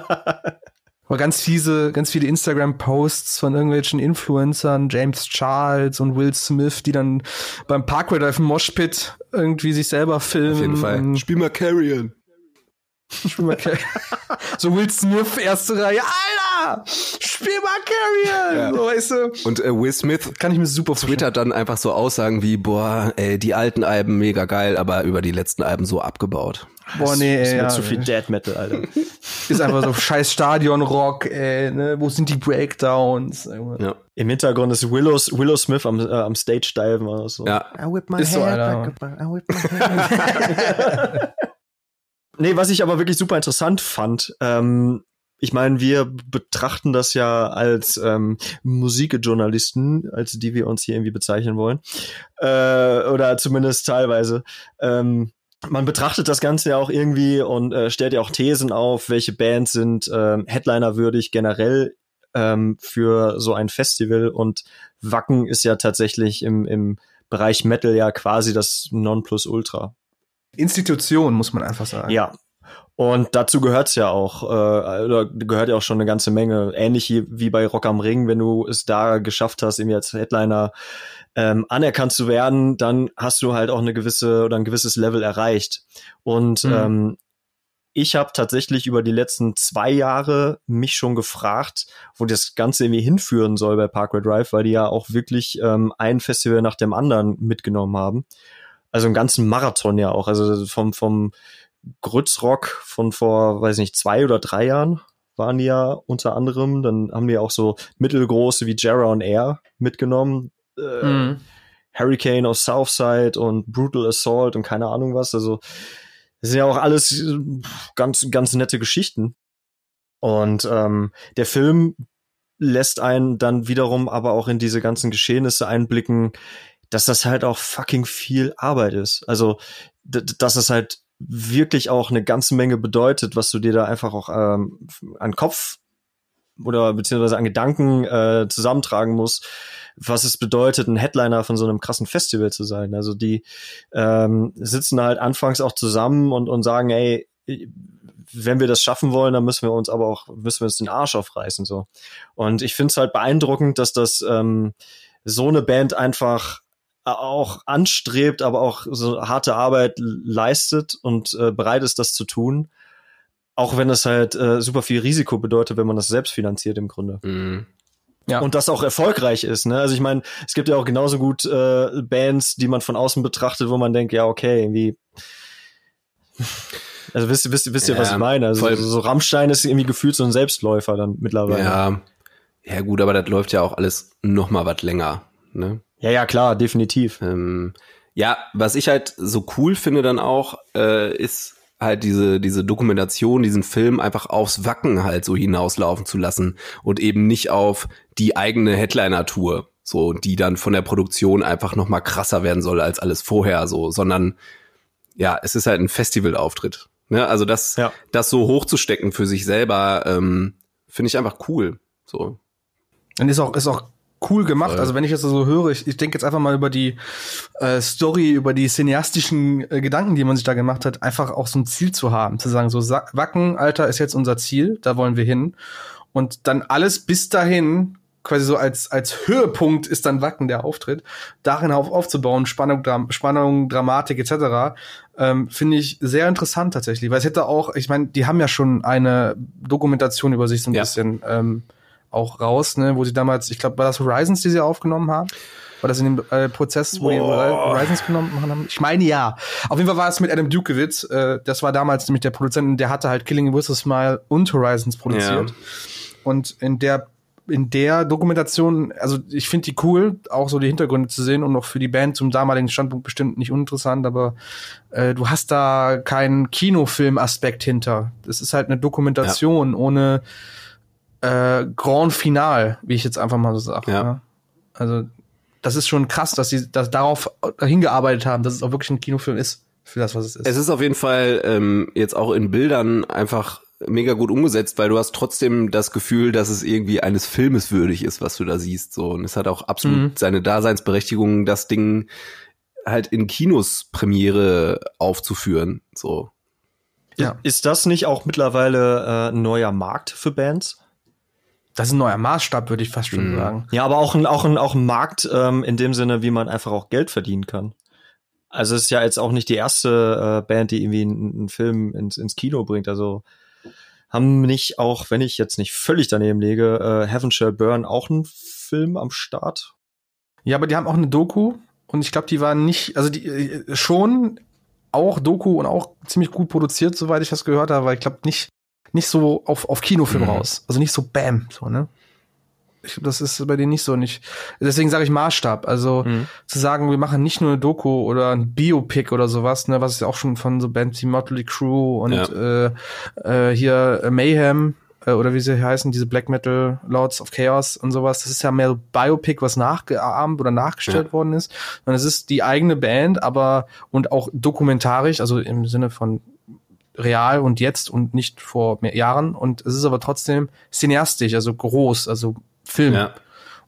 Speaker 1: Aber ganz fiese, ganz viele Instagram-Posts von irgendwelchen Influencern, James Charles und Will Smith, die dann beim Parkway Drive im Moshpit irgendwie sich selber filmen. Auf
Speaker 2: jeden Fall.
Speaker 3: Spiel mal Carrion.
Speaker 1: Spiel mal Carrion. so Will Smith, erste Reihe. Alter! Spiel mal Carrion! Ja. So, weißt du?
Speaker 2: Und äh, Will Smith
Speaker 1: kann ich mir super
Speaker 2: twittert dann einfach so Aussagen wie, boah, ey, die alten Alben mega geil, aber über die letzten Alben so abgebaut.
Speaker 3: Boah, nee, ey, ist ja, zu viel Dead Metal, Alter.
Speaker 1: ist einfach so scheiß Stadion-Rock, ey, ne? Wo sind die Breakdowns?
Speaker 3: Ja. Im Hintergrund ist Willow, Willow Smith am, äh, am Stage-Diven oder so.
Speaker 2: Ja.
Speaker 1: I whip my ist so, Alter. I whip my
Speaker 3: head. nee, was ich aber wirklich super interessant fand, ähm, ich meine, wir betrachten das ja als ähm, Musikjournalisten, als die wir uns hier irgendwie bezeichnen wollen. Äh, oder zumindest teilweise. Ähm, man betrachtet das Ganze ja auch irgendwie und äh, stellt ja auch Thesen auf, welche Bands sind ähm, Headliner-würdig generell ähm, für so ein Festival. Und Wacken ist ja tatsächlich im, im Bereich Metal ja quasi das Nonplusultra.
Speaker 1: Institution, muss man einfach sagen.
Speaker 3: Ja, und dazu gehört's ja auch, äh, oder gehört ja auch schon eine ganze Menge. Ähnlich wie bei Rock am Ring, wenn du es da geschafft hast, irgendwie als Headliner ähm, anerkannt zu werden, dann hast du halt auch eine gewisse oder ein gewisses Level erreicht. Und mhm. ähm, ich habe tatsächlich über die letzten zwei Jahre mich schon gefragt, wo das Ganze irgendwie hinführen soll bei Parkway Drive, weil die ja auch wirklich ähm, ein Festival nach dem anderen mitgenommen haben. Also einen ganzen Marathon ja auch. Also vom, vom Grützrock von vor, weiß nicht, zwei oder drei Jahren waren die ja unter anderem. Dann haben die auch so mittelgroße wie Jera und Air mitgenommen. Äh, mhm. Hurricane aus Southside und Brutal Assault und keine Ahnung was. Also das sind ja auch alles äh, ganz, ganz nette Geschichten. Und ähm, der Film lässt einen dann wiederum aber auch in diese ganzen Geschehnisse einblicken, dass das halt auch fucking viel Arbeit ist. Also, dass es halt wirklich auch eine ganze Menge bedeutet, was du dir da einfach auch ähm, an Kopf oder beziehungsweise an Gedanken äh, zusammentragen musst, was es bedeutet, ein Headliner von so einem krassen Festival zu sein. Also die ähm, sitzen halt anfangs auch zusammen und, und sagen, ey, wenn wir das schaffen wollen, dann müssen wir uns aber auch, müssen wir uns den Arsch aufreißen. so. Und ich finde es halt beeindruckend, dass das ähm, so eine Band einfach auch anstrebt, aber auch so harte Arbeit leistet und äh, bereit ist, das zu tun. Auch wenn es halt äh, super viel Risiko bedeutet, wenn man das selbst finanziert im Grunde. Mhm. Ja. Und das auch erfolgreich ist. Ne? Also ich meine, es gibt ja auch genauso gut äh, Bands, die man von außen betrachtet, wo man denkt, ja, okay, irgendwie. Also wisst, wisst, wisst ihr, ja, was ich meine? Also so Rammstein ist irgendwie gefühlt so ein Selbstläufer dann mittlerweile.
Speaker 2: Ja, ja gut, aber das läuft ja auch alles noch mal was länger. Ne?
Speaker 3: Ja, ja, klar, definitiv.
Speaker 2: Ähm, ja, was ich halt so cool finde dann auch, äh, ist halt diese, diese Dokumentation, diesen Film einfach aufs Wacken halt so hinauslaufen zu lassen und eben nicht auf die eigene Headliner-Tour. so die dann von der Produktion einfach noch mal krasser werden soll als alles vorher, so, sondern ja, es ist halt ein Festivalauftritt. Ne? Also das, ja. das so hochzustecken für sich selber, ähm, finde ich einfach cool. So.
Speaker 1: Und ist auch, ist auch cool gemacht. Voll. Also wenn ich das so höre, ich, ich denke jetzt einfach mal über die äh, Story, über die cineastischen äh, Gedanken, die man sich da gemacht hat, einfach auch so ein Ziel zu haben, zu sagen, so Wacken, Alter, ist jetzt unser Ziel, da wollen wir hin. Und dann alles bis dahin quasi so als, als Höhepunkt ist dann Wacken der Auftritt, darin auf, aufzubauen, Spannung, Dram Spannung, Dramatik etc., ähm, finde ich sehr interessant tatsächlich, weil es hätte auch, ich meine, die haben ja schon eine Dokumentation über sich so ein ja. bisschen ähm, auch raus, ne, wo sie damals, ich glaube, war das Horizons, die sie aufgenommen haben? War das in dem äh, Prozess, wo Boah. die Horizons genommen haben? Ich meine ja. Auf jeden Fall war es mit Adam Dukewitz. Äh, das war damals nämlich der Produzent, der hatte halt Killing with a Smile und Horizons produziert. Ja. Und in der in der Dokumentation, also ich finde die cool, auch so die Hintergründe zu sehen und auch für die Band zum damaligen Standpunkt bestimmt nicht uninteressant, aber äh, du hast da keinen Kinofilm-Aspekt hinter. Das ist halt eine Dokumentation ja. ohne äh, Grand Final, wie ich jetzt einfach mal so sage. Ja. Ne? Also das ist schon krass, dass sie das darauf hingearbeitet haben, dass es auch wirklich ein Kinofilm ist für das, was es ist.
Speaker 2: Es ist auf jeden Fall ähm, jetzt auch in Bildern einfach mega gut umgesetzt, weil du hast trotzdem das Gefühl, dass es irgendwie eines Filmes würdig ist, was du da siehst. So und es hat auch absolut mhm. seine Daseinsberechtigung, das Ding halt in Kinos Premiere aufzuführen. So.
Speaker 3: Ja. Ist das nicht auch mittlerweile äh, ein neuer Markt für Bands?
Speaker 1: Das ist ein neuer Maßstab, würde ich fast schon mhm. sagen.
Speaker 3: Ja, aber auch ein, auch ein, auch ein Markt ähm, in dem Sinne, wie man einfach auch Geld verdienen kann. Also es ist ja jetzt auch nicht die erste äh, Band, die irgendwie einen, einen Film ins, ins Kino bringt. Also haben nicht auch, wenn ich jetzt nicht völlig daneben lege, äh, Heaven Shall Burn auch einen Film am Start?
Speaker 1: Ja, aber die haben auch eine Doku und ich glaube, die waren nicht, also die äh, schon auch Doku und auch ziemlich gut produziert, soweit ich das gehört habe, weil ich glaube nicht nicht so auf, auf Kinofilm mhm. raus. Also nicht so Bam, so, ne? Ich, das ist bei denen nicht so nicht. Deswegen sage ich Maßstab. Also mhm. zu sagen, wir machen nicht nur eine Doku oder ein Biopic oder sowas, ne, was ist ja auch schon von so Bands wie Motley Crue und ja. äh, äh, hier Mayhem äh, oder wie sie heißen, diese Black Metal Lords of Chaos und sowas. Das ist ja mehr Biopic, was nachgeahmt oder nachgestellt ja. worden ist. Und es ist die eigene Band, aber und auch dokumentarisch, also im Sinne von real und jetzt und nicht vor mehr Jahren. Und es ist aber trotzdem cineastisch, also groß, also Film. Ja.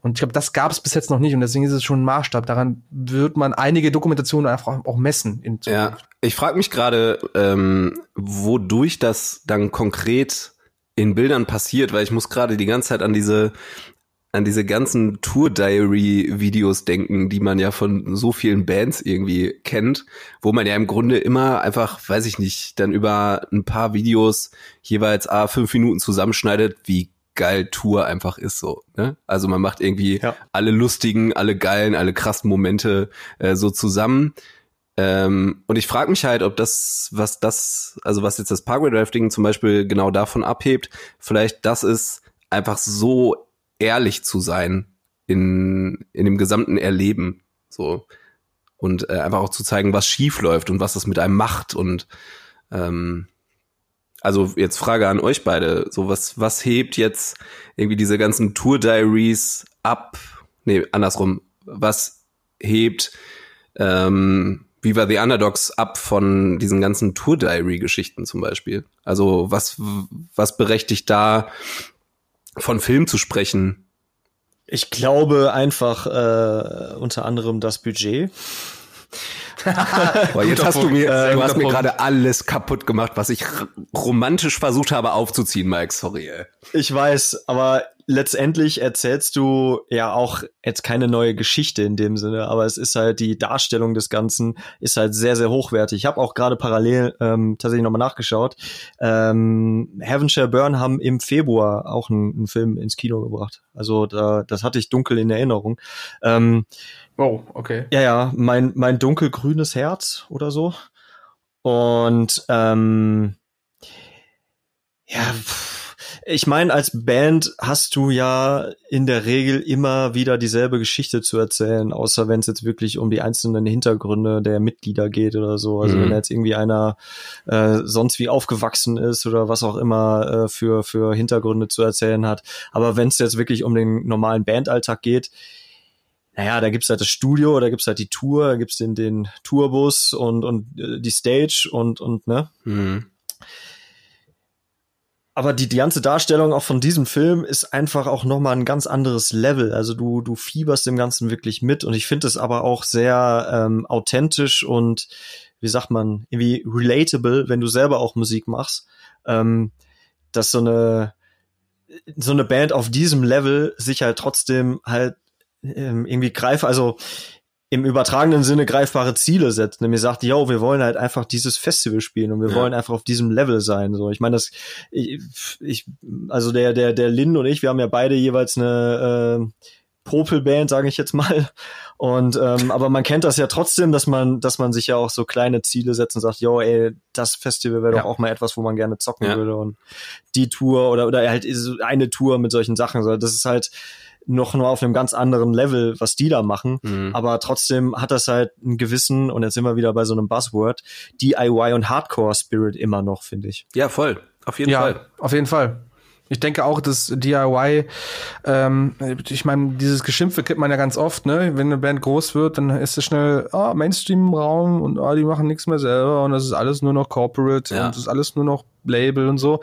Speaker 1: Und ich glaube, das gab es bis jetzt noch nicht und deswegen ist es schon ein Maßstab. Daran wird man einige Dokumentationen einfach auch messen in
Speaker 2: Zukunft. Ja, ich frage mich gerade, ähm, wodurch das dann konkret in Bildern passiert, weil ich muss gerade die ganze Zeit an diese an diese ganzen Tour-Diary-Videos denken, die man ja von so vielen Bands irgendwie kennt, wo man ja im Grunde immer einfach, weiß ich nicht, dann über ein paar Videos jeweils a fünf Minuten zusammenschneidet, wie geil Tour einfach ist so. Ne? Also man macht irgendwie ja. alle lustigen, alle geilen, alle krassen Momente äh, so zusammen. Ähm, und ich frage mich halt, ob das, was das, also was jetzt das Parkway Drafting zum Beispiel genau davon abhebt, vielleicht das ist einfach so ehrlich zu sein in, in dem gesamten Erleben. So. Und äh, einfach auch zu zeigen, was schief läuft und was das mit einem macht. Und ähm, also jetzt Frage an euch beide. So, was, was hebt jetzt irgendwie diese ganzen Tour-Diaries ab? Nee, andersrum. Was hebt ähm, Viva the Underdogs ab von diesen ganzen Tour-Diary-Geschichten zum Beispiel? Also was, was berechtigt da von Film zu sprechen?
Speaker 3: Ich glaube einfach äh, unter anderem das Budget.
Speaker 2: Boah, jetzt hast du mir, äh, du hast mir gerade alles kaputt gemacht, was ich romantisch versucht habe aufzuziehen, Mike. Sorry. Ey.
Speaker 3: Ich weiß, aber letztendlich erzählst du ja auch jetzt keine neue Geschichte in dem Sinne, aber es ist halt die Darstellung des Ganzen ist halt sehr, sehr hochwertig. Ich habe auch gerade parallel ähm, tatsächlich nochmal nachgeschaut. Ähm, Heaven Shall Burn haben im Februar auch einen, einen Film ins Kino gebracht. Also da, das hatte ich dunkel in Erinnerung. Ähm,
Speaker 1: oh, okay.
Speaker 3: Ja, ja, mein, mein dunkelgrünes Herz oder so. Und ähm, ja, pff, ich meine, als Band hast du ja in der Regel immer wieder dieselbe Geschichte zu erzählen, außer wenn es jetzt wirklich um die einzelnen Hintergründe der Mitglieder geht oder so. Also mhm. wenn jetzt irgendwie einer äh, sonst wie aufgewachsen ist oder was auch immer äh, für, für Hintergründe zu erzählen hat. Aber wenn es jetzt wirklich um den normalen Bandalltag geht, naja, da gibt's halt das Studio, da gibt's halt die Tour, da gibt's den, den Tourbus und, und äh, die Stage und, und ne?
Speaker 2: Mhm.
Speaker 3: Aber die, die ganze Darstellung auch von diesem Film ist einfach auch nochmal ein ganz anderes Level. Also du, du fieberst dem Ganzen wirklich mit und ich finde es aber auch sehr ähm, authentisch und wie sagt man, irgendwie relatable, wenn du selber auch Musik machst. Ähm, dass so eine, so eine Band auf diesem Level sich halt trotzdem halt ähm, irgendwie greife, also im übertragenen Sinne greifbare Ziele setzt, nämlich sagt, yo, wir wollen halt einfach dieses Festival spielen und wir ja. wollen einfach auf diesem Level sein. So, ich meine, das, ich, ich, also der, der, der Lin und ich, wir haben ja beide jeweils eine äh, Popelband, sage ich jetzt mal. Und ähm, aber man kennt das ja trotzdem, dass man, dass man sich ja auch so kleine Ziele setzt und sagt, yo, ey, das Festival wäre ja. doch auch mal etwas, wo man gerne zocken ja. würde und die Tour oder oder halt eine Tour mit solchen Sachen. So, das ist halt noch nur auf einem ganz anderen Level, was die da machen. Mhm. Aber trotzdem hat das halt einen gewissen, und jetzt sind wir wieder bei so einem Buzzword, DIY und Hardcore-Spirit immer noch, finde ich.
Speaker 2: Ja, voll. Auf jeden
Speaker 1: ja,
Speaker 2: Fall.
Speaker 1: Auf jeden Fall. Ich denke auch, dass DIY, ähm, ich meine, dieses Geschimpfe kennt man ja ganz oft, ne? Wenn eine Band groß wird, dann ist es schnell, ah, Mainstream-Raum und ah, die machen nichts mehr selber und das ist alles nur noch Corporate ja. und das ist alles nur noch Label und so.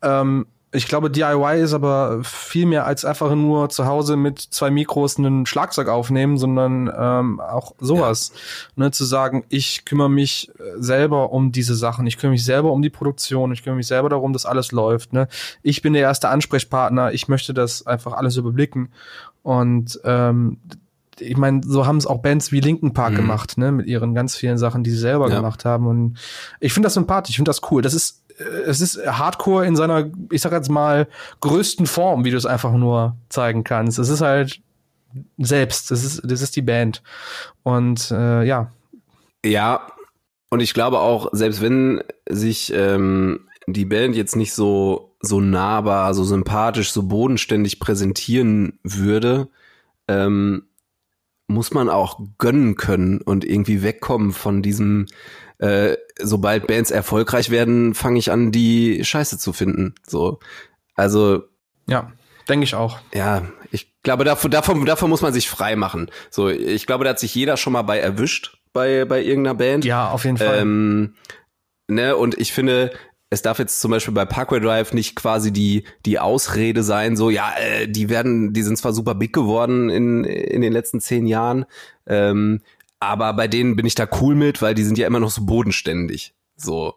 Speaker 1: Ähm, ich glaube, DIY ist aber viel mehr als einfach nur zu Hause mit zwei Mikros einen Schlagzeug aufnehmen, sondern ähm, auch sowas. Ja. Ne, zu sagen, ich kümmere mich äh, selber um diese Sachen, ich kümmere mich selber um die Produktion, ich kümmere mich selber darum, dass alles läuft. Ne? Ich bin der erste Ansprechpartner, ich möchte das einfach alles überblicken. Und ähm, ich meine, so haben es auch Bands wie Linken Park mhm. gemacht, ne, mit ihren ganz vielen Sachen, die sie selber ja. gemacht haben. Und ich finde das sympathisch, ich finde das cool. Das ist es ist Hardcore in seiner, ich sag jetzt mal, größten Form, wie du es einfach nur zeigen kannst. Es ist halt selbst, das ist, das ist die Band. Und äh, ja.
Speaker 2: Ja, und ich glaube auch, selbst wenn sich ähm, die Band jetzt nicht so, so nahbar, so sympathisch, so bodenständig präsentieren würde, ähm, muss man auch gönnen können und irgendwie wegkommen von diesem äh, sobald Bands erfolgreich werden, fange ich an, die Scheiße zu finden. So, also
Speaker 1: ja, denke ich auch.
Speaker 2: Ja, ich glaube, davon, davon, davon muss man sich frei machen. So, ich glaube, da hat sich jeder schon mal bei erwischt bei bei irgendeiner Band.
Speaker 1: Ja, auf jeden Fall.
Speaker 2: Ähm, ne, und ich finde, es darf jetzt zum Beispiel bei Parkway Drive nicht quasi die, die Ausrede sein, so, ja, äh, die werden, die sind zwar super big geworden in, in den letzten zehn Jahren, ähm, aber bei denen bin ich da cool mit, weil die sind ja immer noch so bodenständig. So.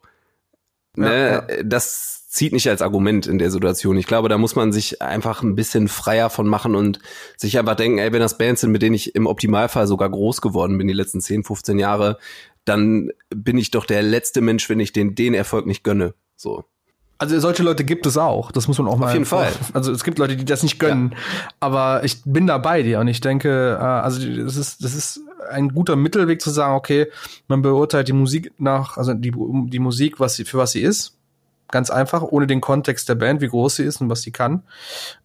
Speaker 2: Ne? Ja, ja. Das zieht nicht als Argument in der Situation. Ich glaube, da muss man sich einfach ein bisschen freier von machen und sich einfach denken, ey, wenn das Bands sind, mit denen ich im Optimalfall sogar groß geworden bin, die letzten 10, 15 Jahre, dann bin ich doch der letzte Mensch, wenn ich den, den Erfolg nicht gönne. So.
Speaker 1: Also solche Leute gibt es auch. Das muss man auch mal.
Speaker 2: Auf jeden Fall.
Speaker 1: Also es gibt Leute, die das nicht gönnen. Ja. Aber ich bin da bei dir und ich denke, äh, also das ist, das ist ein guter Mittelweg zu sagen, okay, man beurteilt die Musik nach, also die, die Musik, was sie, für was sie ist. Ganz einfach, ohne den Kontext der Band, wie groß sie ist und was sie kann.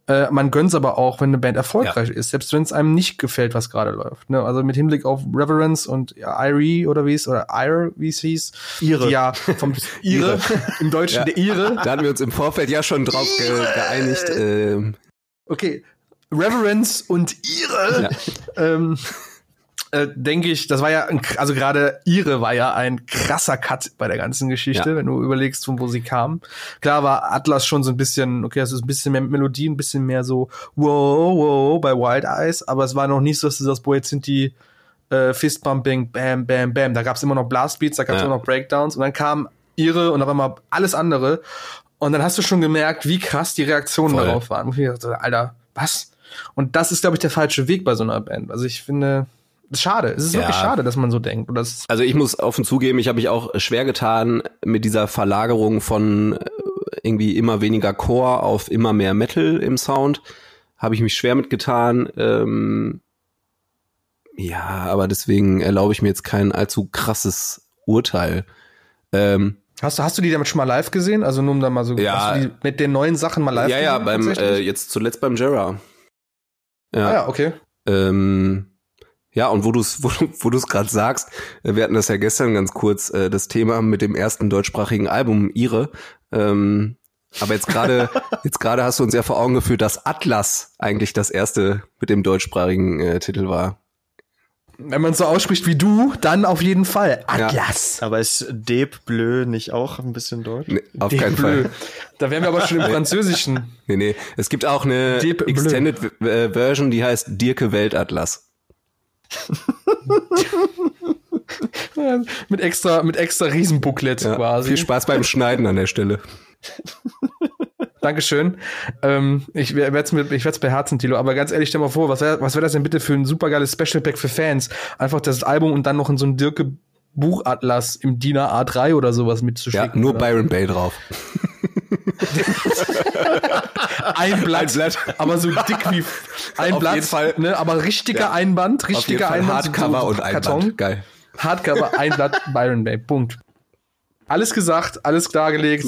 Speaker 1: Äh, man gönnt's aber auch, wenn eine Band erfolgreich ja. ist, selbst wenn es einem nicht gefällt, was gerade läuft. Ne? Also mit Hinblick auf Reverence und ja, Irie oder wie es, oder Ire, wie es hieß.
Speaker 3: Ihre.
Speaker 1: Ja, vom Ihre, im Deutschen ja. der Ihre.
Speaker 2: Da hatten wir uns im Vorfeld ja schon drauf ge geeinigt. Ähm.
Speaker 1: Okay, Reverence und Ihre. Ja. Ähm, äh, denke ich, das war ja, ein, also gerade ihre war ja ein krasser Cut bei der ganzen Geschichte, ja. wenn du überlegst, von wo sie kam. Klar war Atlas schon so ein bisschen, okay, es ist ein bisschen mehr Melodie, ein bisschen mehr so wow, wow bei Wild Eyes, aber es war noch nicht so, dass du sagst, boah, jetzt sind die äh, Fistbumping, bam, bam, bam. Da gab es immer noch Blastbeats, da gab es ja. immer noch Breakdowns und dann kam ihre und auf einmal alles andere. Und dann hast du schon gemerkt, wie krass die Reaktionen Voll. darauf waren. Und ich dachte, Alter, was? Und das ist, glaube ich, der falsche Weg bei so einer Band. Also ich finde, schade. Es ist ja. wirklich schade, dass man so denkt.
Speaker 2: Also ich muss offen zugeben, ich habe mich auch schwer getan mit dieser Verlagerung von äh, irgendwie immer weniger Core auf immer mehr Metal im Sound. Habe ich mich schwer mitgetan. Ähm, ja, aber deswegen erlaube ich mir jetzt kein allzu krasses Urteil. Ähm,
Speaker 1: Hast du, hast du die damit schon mal live gesehen? Also nur um da mal so
Speaker 2: ja,
Speaker 1: mit den neuen Sachen mal live
Speaker 2: ja,
Speaker 1: gesehen?
Speaker 2: Ja, ja, beim äh, jetzt zuletzt beim Jera.
Speaker 1: Ja, ah, ja okay.
Speaker 2: Ähm, ja, und wo du es wo, wo du's gerade sagst, äh, wir hatten das ja gestern ganz kurz, äh, das Thema mit dem ersten deutschsprachigen Album Ihre. Ähm, aber jetzt gerade jetzt gerade hast du uns ja vor Augen geführt, dass Atlas eigentlich das erste mit dem deutschsprachigen äh, Titel war.
Speaker 1: Wenn man so ausspricht wie du, dann auf jeden Fall. Atlas.
Speaker 3: Aber ist Deep Bleu nicht auch ein bisschen deutsch?
Speaker 2: Nee, auf
Speaker 1: Deep
Speaker 2: keinen
Speaker 1: Bleu.
Speaker 2: Fall.
Speaker 1: Da wären wir aber schon im Französischen.
Speaker 2: Nee, nee. Es gibt auch eine. Extended äh, Version, die heißt Dirke Weltatlas.
Speaker 1: mit extra, mit extra Riesenbooklet
Speaker 2: Ja,
Speaker 1: quasi.
Speaker 2: Viel Spaß beim Schneiden an der Stelle.
Speaker 1: Dankeschön. Ähm, ich werde es ich werd's beherzen, Tilo. Aber ganz ehrlich, stell mal vor, was wäre was wär das denn bitte für ein supergeiles Special Pack für Fans? Einfach das Album und dann noch in so ein Dirke Buchatlas im DIN A3 oder sowas
Speaker 2: Ja,
Speaker 1: mitzuschicken.
Speaker 2: nur
Speaker 1: oder?
Speaker 2: Byron Bay drauf.
Speaker 1: ein Blatt,
Speaker 2: Ein Blatt.
Speaker 1: aber so dick wie ein
Speaker 2: Auf
Speaker 1: Blatt,
Speaker 2: jeden Fall.
Speaker 1: ne, aber richtiger
Speaker 2: Ja.
Speaker 1: Einband,
Speaker 2: Auf jeden
Speaker 1: richtiger
Speaker 2: Fall
Speaker 1: Einband,
Speaker 2: Hardcover
Speaker 1: so,
Speaker 2: und Einband. Geil.
Speaker 1: Hardcover, ein Blatt, Byron Bay, Punkt. Alles gesagt, alles klargelegt.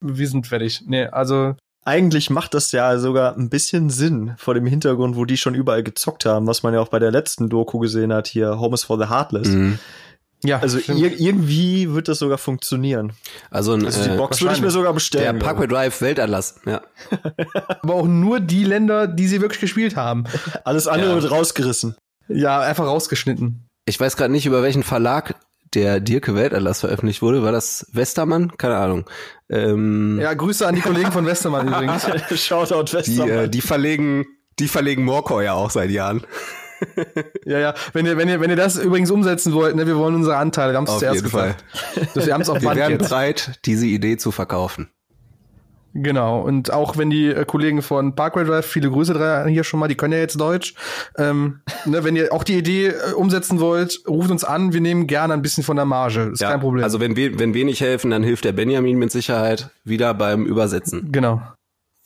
Speaker 1: Wir sind fertig. Nee, also
Speaker 3: Eigentlich macht das ja sogar ein bisschen Sinn vor dem Hintergrund, wo die schon überall gezockt haben, was man ja auch bei der letzten Doku gesehen hat, hier Home is for the Heartless.
Speaker 2: Mhm.
Speaker 1: Ja,
Speaker 3: Also ir irgendwie wird das sogar funktionieren.
Speaker 2: Also, ein,
Speaker 3: Also die
Speaker 2: äh,
Speaker 3: Box würde ich mir sogar
Speaker 2: der
Speaker 3: bestellen.
Speaker 2: Parkway Drive Weltatlas. Ja.
Speaker 1: aber auch nur die Länder, die sie wirklich gespielt haben.
Speaker 3: Alles andere
Speaker 2: Ja.
Speaker 3: wird rausgerissen.
Speaker 1: Ja, einfach rausgeschnitten.
Speaker 2: Ich weiß gerade nicht, über welchen Verlag der Dirke Weltatlas veröffentlicht wurde. War das Westermann? Keine Ahnung. Ähm,
Speaker 1: Ja, Grüße an die Kollegen von Westermann übrigens.
Speaker 3: Shoutout
Speaker 2: die,
Speaker 3: Westermann.
Speaker 2: äh, die verlegen, die verlegen Morcor ja auch seit Jahren.
Speaker 1: Ja, ja. Wenn ihr, wenn ihr, wenn ihr das übrigens umsetzen wollt, ne, wir wollen unsere Anteile. Wir haben es
Speaker 2: Auf
Speaker 1: zuerst
Speaker 2: jeden Fall.
Speaker 1: gesagt. Wir haben es auf
Speaker 2: Wir
Speaker 1: Band
Speaker 2: wären
Speaker 1: jetzt.
Speaker 2: bereit, diese Idee zu verkaufen.
Speaker 1: Genau. Und auch wenn die äh, Kollegen von Parkway Drive, viele Grüße dran hier schon mal, die können ja jetzt Deutsch. Ähm, ne, wenn ihr auch die Idee äh, umsetzen wollt, ruft uns an. Wir nehmen gerne ein bisschen von der Marge. Ist kein Problem.
Speaker 2: Also wenn wir, wenn wir nicht helfen, dann hilft der Benjamin mit Sicherheit wieder beim Übersetzen.
Speaker 1: genau.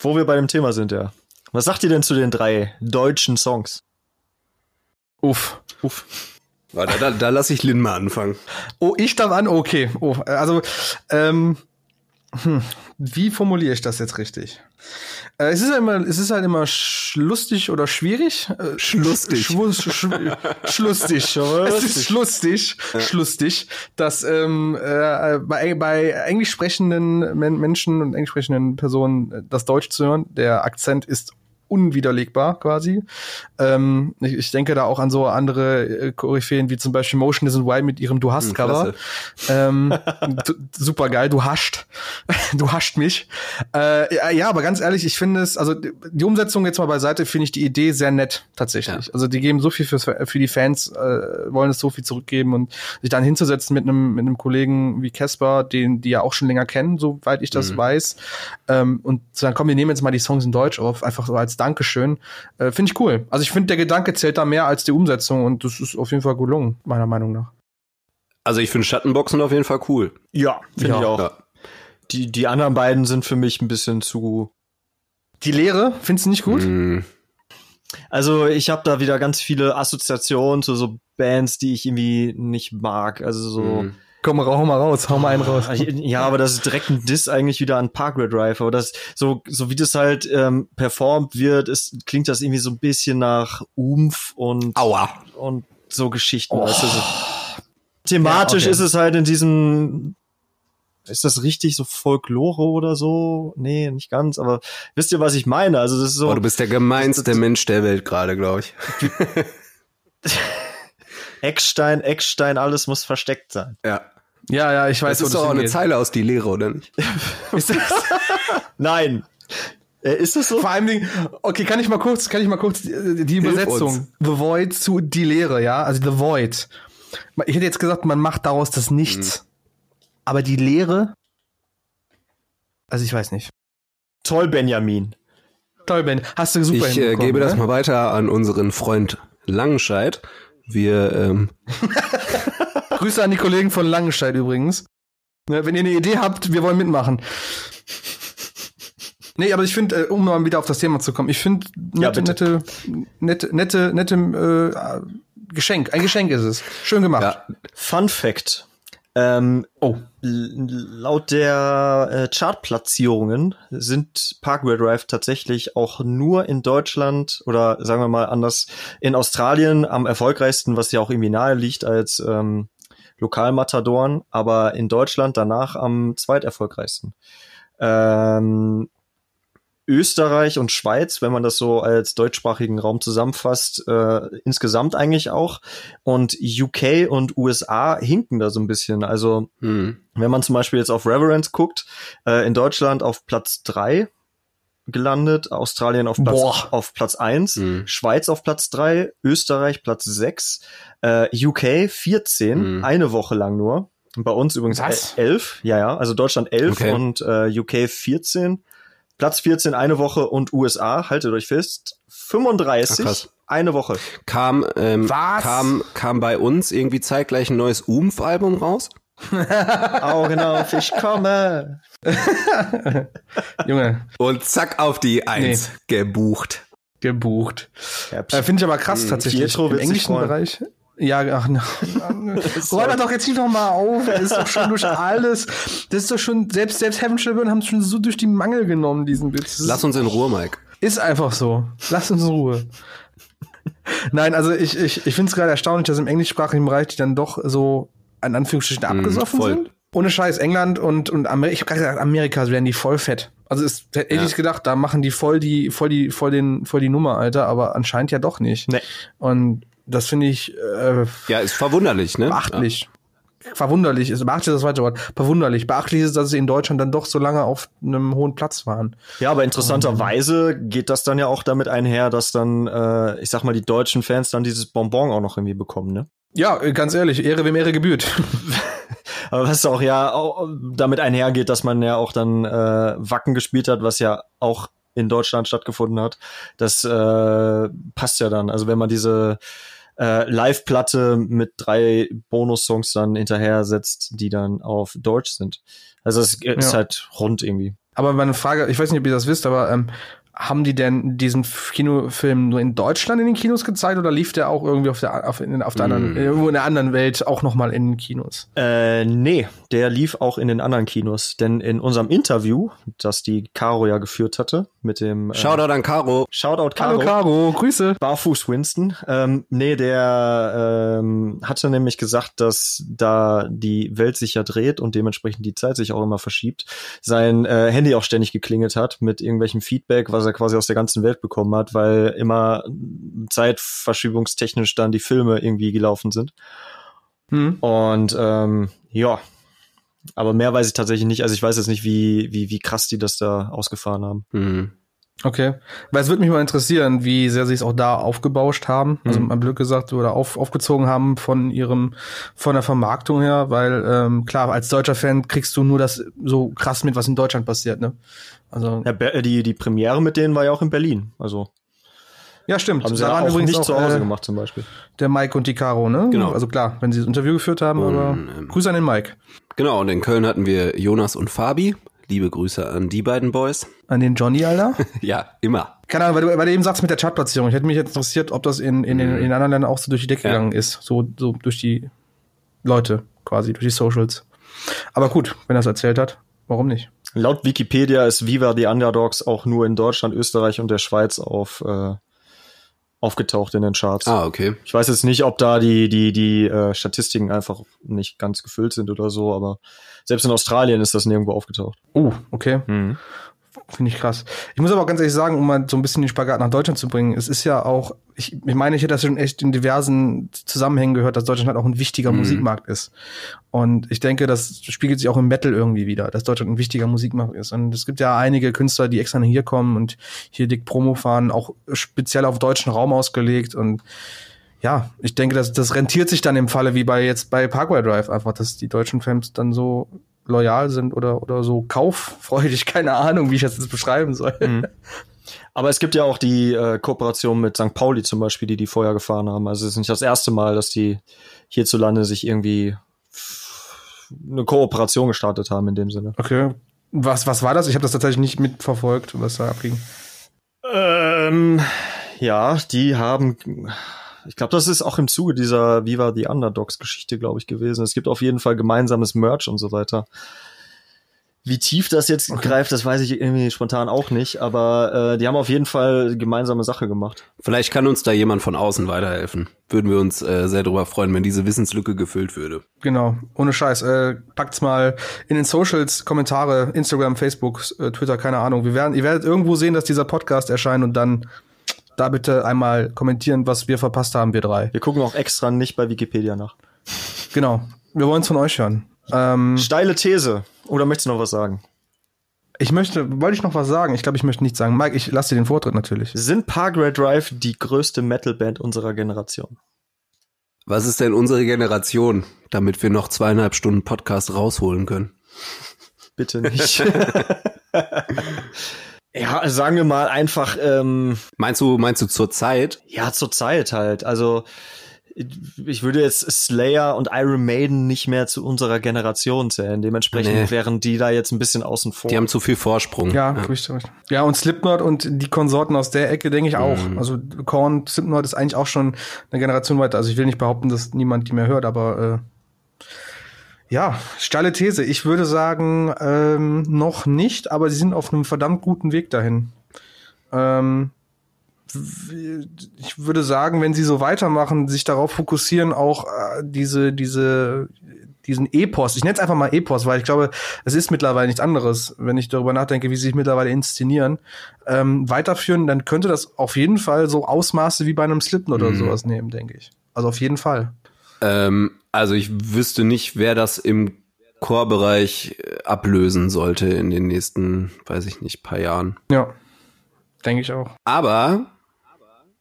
Speaker 3: Wo wir bei dem Thema sind, ja. Was sagt ihr denn zu den drei deutschen Songs?
Speaker 1: Uff.
Speaker 3: Uff.
Speaker 2: Warte, da, da lasse ich Lin mal anfangen.
Speaker 1: Oh, ich darf an? Okay. Oh, also, ähm, hm, wie formuliere ich das jetzt richtig? Äh, es ist ja immer, es ist halt immer lustig oder schwierig. Äh,
Speaker 2: Schlustig.
Speaker 1: Schwu sch sch schlustig. es ist schlustig, schlustig, dass ähm, äh, bei, bei englisch sprechenden Men Menschen und englisch sprechenden Personen äh, das Deutsch zu hören. Der Akzent ist unwiderlegbar quasi. Ähm, ich, ich denke da auch an so andere äh, Koryphäen wie zum Beispiel Motion Isn't Why mit ihrem Du hast
Speaker 2: Hm,
Speaker 1: Cover. ähm, super geil, du hascht. du hascht mich. Äh, ja, ja, aber ganz ehrlich, ich finde es, also die Umsetzung jetzt mal beiseite, finde ich die Idee sehr nett, tatsächlich.
Speaker 2: Ja.
Speaker 1: Also die geben so viel fürs, für die Fans, äh, wollen es so viel zurückgeben und sich dann hinzusetzen mit einem mit einem Kollegen wie Casper, den die ja auch schon länger kennen, soweit ich das
Speaker 2: Mhm.
Speaker 1: weiß. Ähm, und zu sagen, komm, wir nehmen jetzt mal die Songs in Deutsch auf, einfach so als Dankeschön. Äh, finde ich cool. Also ich finde, der Gedanke zählt da mehr als die Umsetzung und das ist auf jeden Fall gelungen, meiner Meinung nach.
Speaker 2: Also ich finde Schattenboxen auf jeden Fall cool.
Speaker 3: Ja, finde
Speaker 1: Ja.
Speaker 3: ich auch.
Speaker 2: Ja.
Speaker 3: Die, die anderen beiden sind für mich ein bisschen zu.
Speaker 1: Die Lehre, findest du nicht gut?
Speaker 2: Mm,
Speaker 3: Also ich habe da wieder ganz viele Assoziationen zu so Bands, die ich irgendwie nicht mag. Also so.
Speaker 2: mm.
Speaker 1: Komm, hau mal raus, hau mal einen raus.
Speaker 3: Ja, aber das ist direkt ein Diss eigentlich wieder an Parkway Drive. Aber das, so, so wie das halt ähm, performt wird, ist, klingt das irgendwie so ein bisschen nach Umf und,
Speaker 2: Aua.
Speaker 3: und so Geschichten. Weißt du, so. Thematisch
Speaker 1: Ja, okay.
Speaker 3: ist es halt in diesem, ist das richtig so Folklore oder so? Nee, nicht ganz, aber wisst ihr, was ich meine? Also das ist so.
Speaker 2: Boah, du bist der gemeinste Mensch der Welt gerade, glaube ich.
Speaker 3: Eckstein, Eckstein, alles muss versteckt sein.
Speaker 2: Ja.
Speaker 1: Ja, ja, ich weiß,
Speaker 2: Das ist doch auch eine Zeile aus die Lehre, oder nicht?
Speaker 1: Ist das,
Speaker 3: Nein. Äh, ist das so?
Speaker 1: vor allem Dingen, okay, kann ich mal kurz, kann ich mal kurz die, die Übersetzung The Void zu die Lehre, ja, also The Void. Ich hätte jetzt gesagt, man macht daraus das Nichts, aber die Lehre, also ich weiß nicht.
Speaker 3: Toll, Benjamin.
Speaker 1: Toll, Ben, hast du super
Speaker 2: Ich äh, gebe das
Speaker 1: ne?
Speaker 2: mal weiter an unseren Freund Langenscheid. Wir, ähm,
Speaker 1: Grüße an die Kollegen von Langenscheid übrigens. Ne, wenn ihr eine Idee habt, wir wollen mitmachen. Nee, aber ich finde, äh, um mal wieder auf das Thema zu kommen, ich finde
Speaker 3: Ja,
Speaker 1: nette,
Speaker 3: bitte.
Speaker 1: nette, nette, nette, nette äh, Geschenk. Ein Geschenk ist es. Schön gemacht.
Speaker 2: ja,
Speaker 3: Fun Fact. Ähm,
Speaker 1: Oh.
Speaker 3: laut der äh, Chartplatzierungen sind Parkway Drive tatsächlich auch nur in Deutschland oder sagen wir mal anders in Australien am erfolgreichsten, was ja auch irgendwie nahe liegt als ähm, Lokalmatadoren, aber in Deutschland danach am zweiterfolgreichsten. Ähm, Österreich und Schweiz, wenn man das so als deutschsprachigen Raum zusammenfasst, äh, insgesamt eigentlich auch. Und UK und USA hinken da so ein bisschen. Also hm. wenn man zum Beispiel jetzt auf Reverence guckt, äh, in Deutschland auf Platz drei gelandet, Australien auf Platz, Boah. auf Platz eins, mhm. Schweiz auf Platz drei, Österreich Platz sechs, äh, UK 14, mhm. eine Woche lang nur. Bei uns übrigens Was? 11, ja, ja, also Deutschland 11 okay. und äh, UK 14. Platz 14 eine Woche und USA, haltet euch fest, 35 Ach, eine Woche.
Speaker 2: Kam, ähm, Was? kam, kam bei uns irgendwie zeitgleich ein neues Umf-Album raus?
Speaker 3: Augen auf, ich komme.
Speaker 2: Junge. Und zack auf die Eins nee. gebucht.
Speaker 1: Gebucht. Ja, äh, Finde ich aber krass tatsächlich. Pietro Im englischen Bereich. Ja, ach, na, räum doch jetzt nicht noch mal auf. Das ist doch schon durch alles. Das ist doch schon, selbst, selbst Heaven Children haben es schon so durch die Mangel genommen, diesen Witz.
Speaker 2: Lass uns in Ruhe, Mike.
Speaker 1: Ist einfach so. Lass uns in Ruhe. Nein, also ich, ich, ich finde es gerade erstaunlich, dass im englischsprachigen Bereich die dann doch so in Anführungsstrichen mm, abgesoffen mm, sind. Ohne Scheiß, England und, und Amerika, ich habe gerade gesagt, Amerika werden die voll fett. Also es hätte ja. ich gedacht, da machen die voll die, voll die, voll den, voll die Nummer, Alter, aber anscheinend ja doch nicht. Nee. Und das finde ich. Äh,
Speaker 2: ja, ist verwunderlich, ne?
Speaker 1: Beachtlich. Ja. Verwunderlich ist, beachtlich ist das zweite Wort. Verwunderlich. Beachtlich ist, dass sie in Deutschland dann doch so lange auf einem hohen Platz waren.
Speaker 3: Ja, aber interessanterweise geht das dann ja auch damit einher, dass dann, äh, ich sag mal, die deutschen Fans dann dieses Bonbon auch noch irgendwie bekommen, ne?
Speaker 1: Ja, ganz ehrlich, Ehre wem Ehre gebührt.
Speaker 3: aber was auch ja auch damit einhergeht, dass man ja auch dann äh, Wacken gespielt hat, was ja auch in Deutschland stattgefunden hat. Das äh, passt ja dann. Also wenn man diese äh, Live-Platte mit drei Bonus-Songs dann hinterher setzt, die dann auf Deutsch sind. Also es ist ja. halt rund irgendwie.
Speaker 1: Aber meine Frage, ich weiß nicht, ob ihr das wisst, aber ähm, haben die denn diesen Kinofilm nur in Deutschland in den Kinos gezeigt oder lief der auch irgendwie auf der, auf, in, auf der mm. anderen, irgendwo in der anderen Welt auch nochmal in den Kinos?
Speaker 3: Äh, nee, der lief auch in den anderen Kinos. Denn in unserem Interview, das die Caro ja geführt hatte, mit dem.
Speaker 2: Äh, Shoutout an Caro.
Speaker 3: Shoutout Caro.
Speaker 1: Hallo Caro, Grüße.
Speaker 3: Barfuß Winston. Ähm, nee, der ähm, hatte nämlich gesagt, dass da die Welt sich ja dreht und dementsprechend die Zeit sich auch immer verschiebt, sein äh, Handy auch ständig geklingelt hat mit irgendwelchem Feedback, was er quasi aus der ganzen Welt bekommen hat, weil immer zeitverschiebungstechnisch dann die Filme irgendwie gelaufen sind. Hm. Und ähm, ja, aber mehr weiß ich tatsächlich nicht. Also ich weiß jetzt nicht, wie, wie, wie krass die das da ausgefahren haben.
Speaker 1: Mhm. Okay. Weil es würde mich mal interessieren, wie sehr sie es auch da aufgebauscht haben. Also mhm. mal blöd gesagt, oder auf, aufgezogen haben von ihrem, von der Vermarktung her, weil ähm, klar, als deutscher Fan kriegst du nur das so krass mit, was in Deutschland passiert, ne?
Speaker 3: Also. Ja, die, die Premiere mit denen war ja auch in Berlin. Also.
Speaker 1: Ja, stimmt.
Speaker 3: Haben sie da waren auch übrigens nicht auch, zu Hause äh, gemacht zum Beispiel.
Speaker 1: Der Mike und die Caro, ne?
Speaker 2: Genau.
Speaker 1: Also klar, wenn sie das Interview geführt haben, und, aber ähm, Grüße an den Mike.
Speaker 2: Genau, und in Köln hatten wir Jonas und Fabi. Liebe Grüße an die beiden Boys.
Speaker 1: An den Johnny, Alter?
Speaker 2: ja, immer.
Speaker 1: Keine Ahnung, weil du, weil du eben sagst mit der Chartplatzierung. Ich hätte mich jetzt interessiert, ob das in, in, in, in anderen Ländern auch so durch die Decke ja. gegangen ist. So, so durch die Leute quasi, durch die Socials. Aber gut, wenn er es erzählt hat, warum nicht?
Speaker 3: Laut Wikipedia ist Viva the Underdogs auch nur in Deutschland, Österreich und der Schweiz auf äh, aufgetaucht in den Charts.
Speaker 2: Ah, okay.
Speaker 3: Ich weiß jetzt nicht, ob da die die die äh, Statistiken einfach nicht ganz gefüllt sind oder so, aber selbst in Australien ist das nirgendwo aufgetaucht.
Speaker 1: Oh, okay. Mhm. Finde ich krass. Ich muss aber auch ganz ehrlich sagen, um mal so ein bisschen den Spagat nach Deutschland zu bringen, es ist ja auch, ich, ich meine, ich hätte das schon echt in diversen Zusammenhängen gehört, dass Deutschland halt auch ein wichtiger mhm. Musikmarkt ist. Und ich denke, das spiegelt sich auch im Metal irgendwie wieder, dass Deutschland ein wichtiger Musikmarkt ist. Und es gibt ja einige Künstler, die extra hier kommen und hier dick Promo fahren, auch speziell auf deutschen Raum ausgelegt. Und ja, ich denke, das, das rentiert sich dann im Falle wie bei jetzt bei Parkway Drive einfach, dass die deutschen Fans dann so loyal sind oder, oder so kauffreudig, keine Ahnung, wie ich das jetzt beschreiben soll. Mhm.
Speaker 3: Aber es gibt ja auch die äh, Kooperation mit St. Pauli zum Beispiel, die die vorher gefahren haben. Also es ist nicht das erste Mal, dass die hierzulande sich irgendwie eine Kooperation gestartet haben in dem Sinne.
Speaker 1: Okay. Was, was war das? Ich habe das tatsächlich nicht mitverfolgt, was da abging.
Speaker 3: Ähm, ja, die haben ich glaube, das ist auch im Zuge dieser Viva the Underdogs Geschichte, glaube ich, gewesen. Es gibt auf jeden Fall gemeinsames Merch und so weiter. Wie tief das jetzt okay. greift, das weiß ich irgendwie spontan auch nicht, aber äh, die haben auf jeden Fall gemeinsame Sache gemacht.
Speaker 2: Vielleicht kann uns da jemand von außen weiterhelfen. Würden wir uns äh, sehr darüber freuen, wenn diese Wissenslücke gefüllt würde.
Speaker 1: Genau, ohne Scheiß. Äh, packt's mal in den Socials, Kommentare, Instagram, Facebook, äh, Twitter, keine Ahnung. Wir werden, ihr werdet irgendwo sehen, dass dieser Podcast erscheint und dann da bitte einmal kommentieren, was wir verpasst haben, wir drei.
Speaker 3: Wir gucken auch extra nicht bei Wikipedia nach.
Speaker 1: Genau. Wir wollen es von euch hören.
Speaker 3: Ähm, Steile These. Oder möchtest du noch was sagen?
Speaker 1: Ich möchte, wollte ich noch was sagen? Ich glaube, ich möchte nichts sagen. Mike, ich lasse dir den Vortritt natürlich.
Speaker 3: Sind Parkway Drive die größte Metalband unserer Generation?
Speaker 2: Was ist denn unsere Generation, damit wir noch zweieinhalb Stunden Podcast rausholen können?
Speaker 3: Bitte nicht. ja, sagen wir mal einfach. Ähm,
Speaker 2: meinst du, meinst du zur Zeit?
Speaker 3: Ja, zur Zeit halt. Also ich würde jetzt Slayer und Iron Maiden nicht mehr zu unserer Generation zählen. Dementsprechend nee. wären die da jetzt ein bisschen außen vor.
Speaker 2: Die haben zu viel Vorsprung.
Speaker 1: Ja, ja. Richtig. ja und Slipknot und die Konsorten aus der Ecke denke ich auch. Mhm. Also Korn, Slipknot ist eigentlich auch schon eine Generation weiter. Also ich will nicht behaupten, dass niemand die mehr hört, aber äh, ja, steile These. Ich würde sagen, ähm, noch nicht, aber sie sind auf einem verdammt guten Weg dahin. Ähm, ich würde sagen, wenn sie so weitermachen, sich darauf fokussieren, auch äh, diese, diese, diesen Epos, ich nenne es einfach mal Epos, weil ich glaube, es ist mittlerweile nichts anderes, wenn ich darüber nachdenke, wie sie sich mittlerweile inszenieren, ähm, weiterführen, dann könnte das auf jeden Fall so Ausmaße wie bei einem Slipknot mhm. oder sowas nehmen, denke ich. Also auf jeden Fall.
Speaker 2: Ähm, also ich wüsste nicht, wer das im Core-Bereich äh, ablösen sollte in den nächsten, weiß ich nicht, paar Jahren.
Speaker 1: Ja, denke ich auch.
Speaker 2: Aber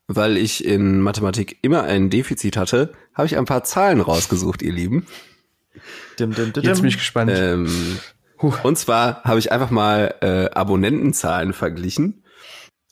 Speaker 2: weil ich in Mathematik immer ein Defizit hatte, habe ich ein paar Zahlen rausgesucht, ihr Lieben.
Speaker 1: Dim, dim, dim, Jetzt bin ich gespannt.
Speaker 2: Ähm, und zwar habe ich einfach mal äh, Abonnentenzahlen verglichen.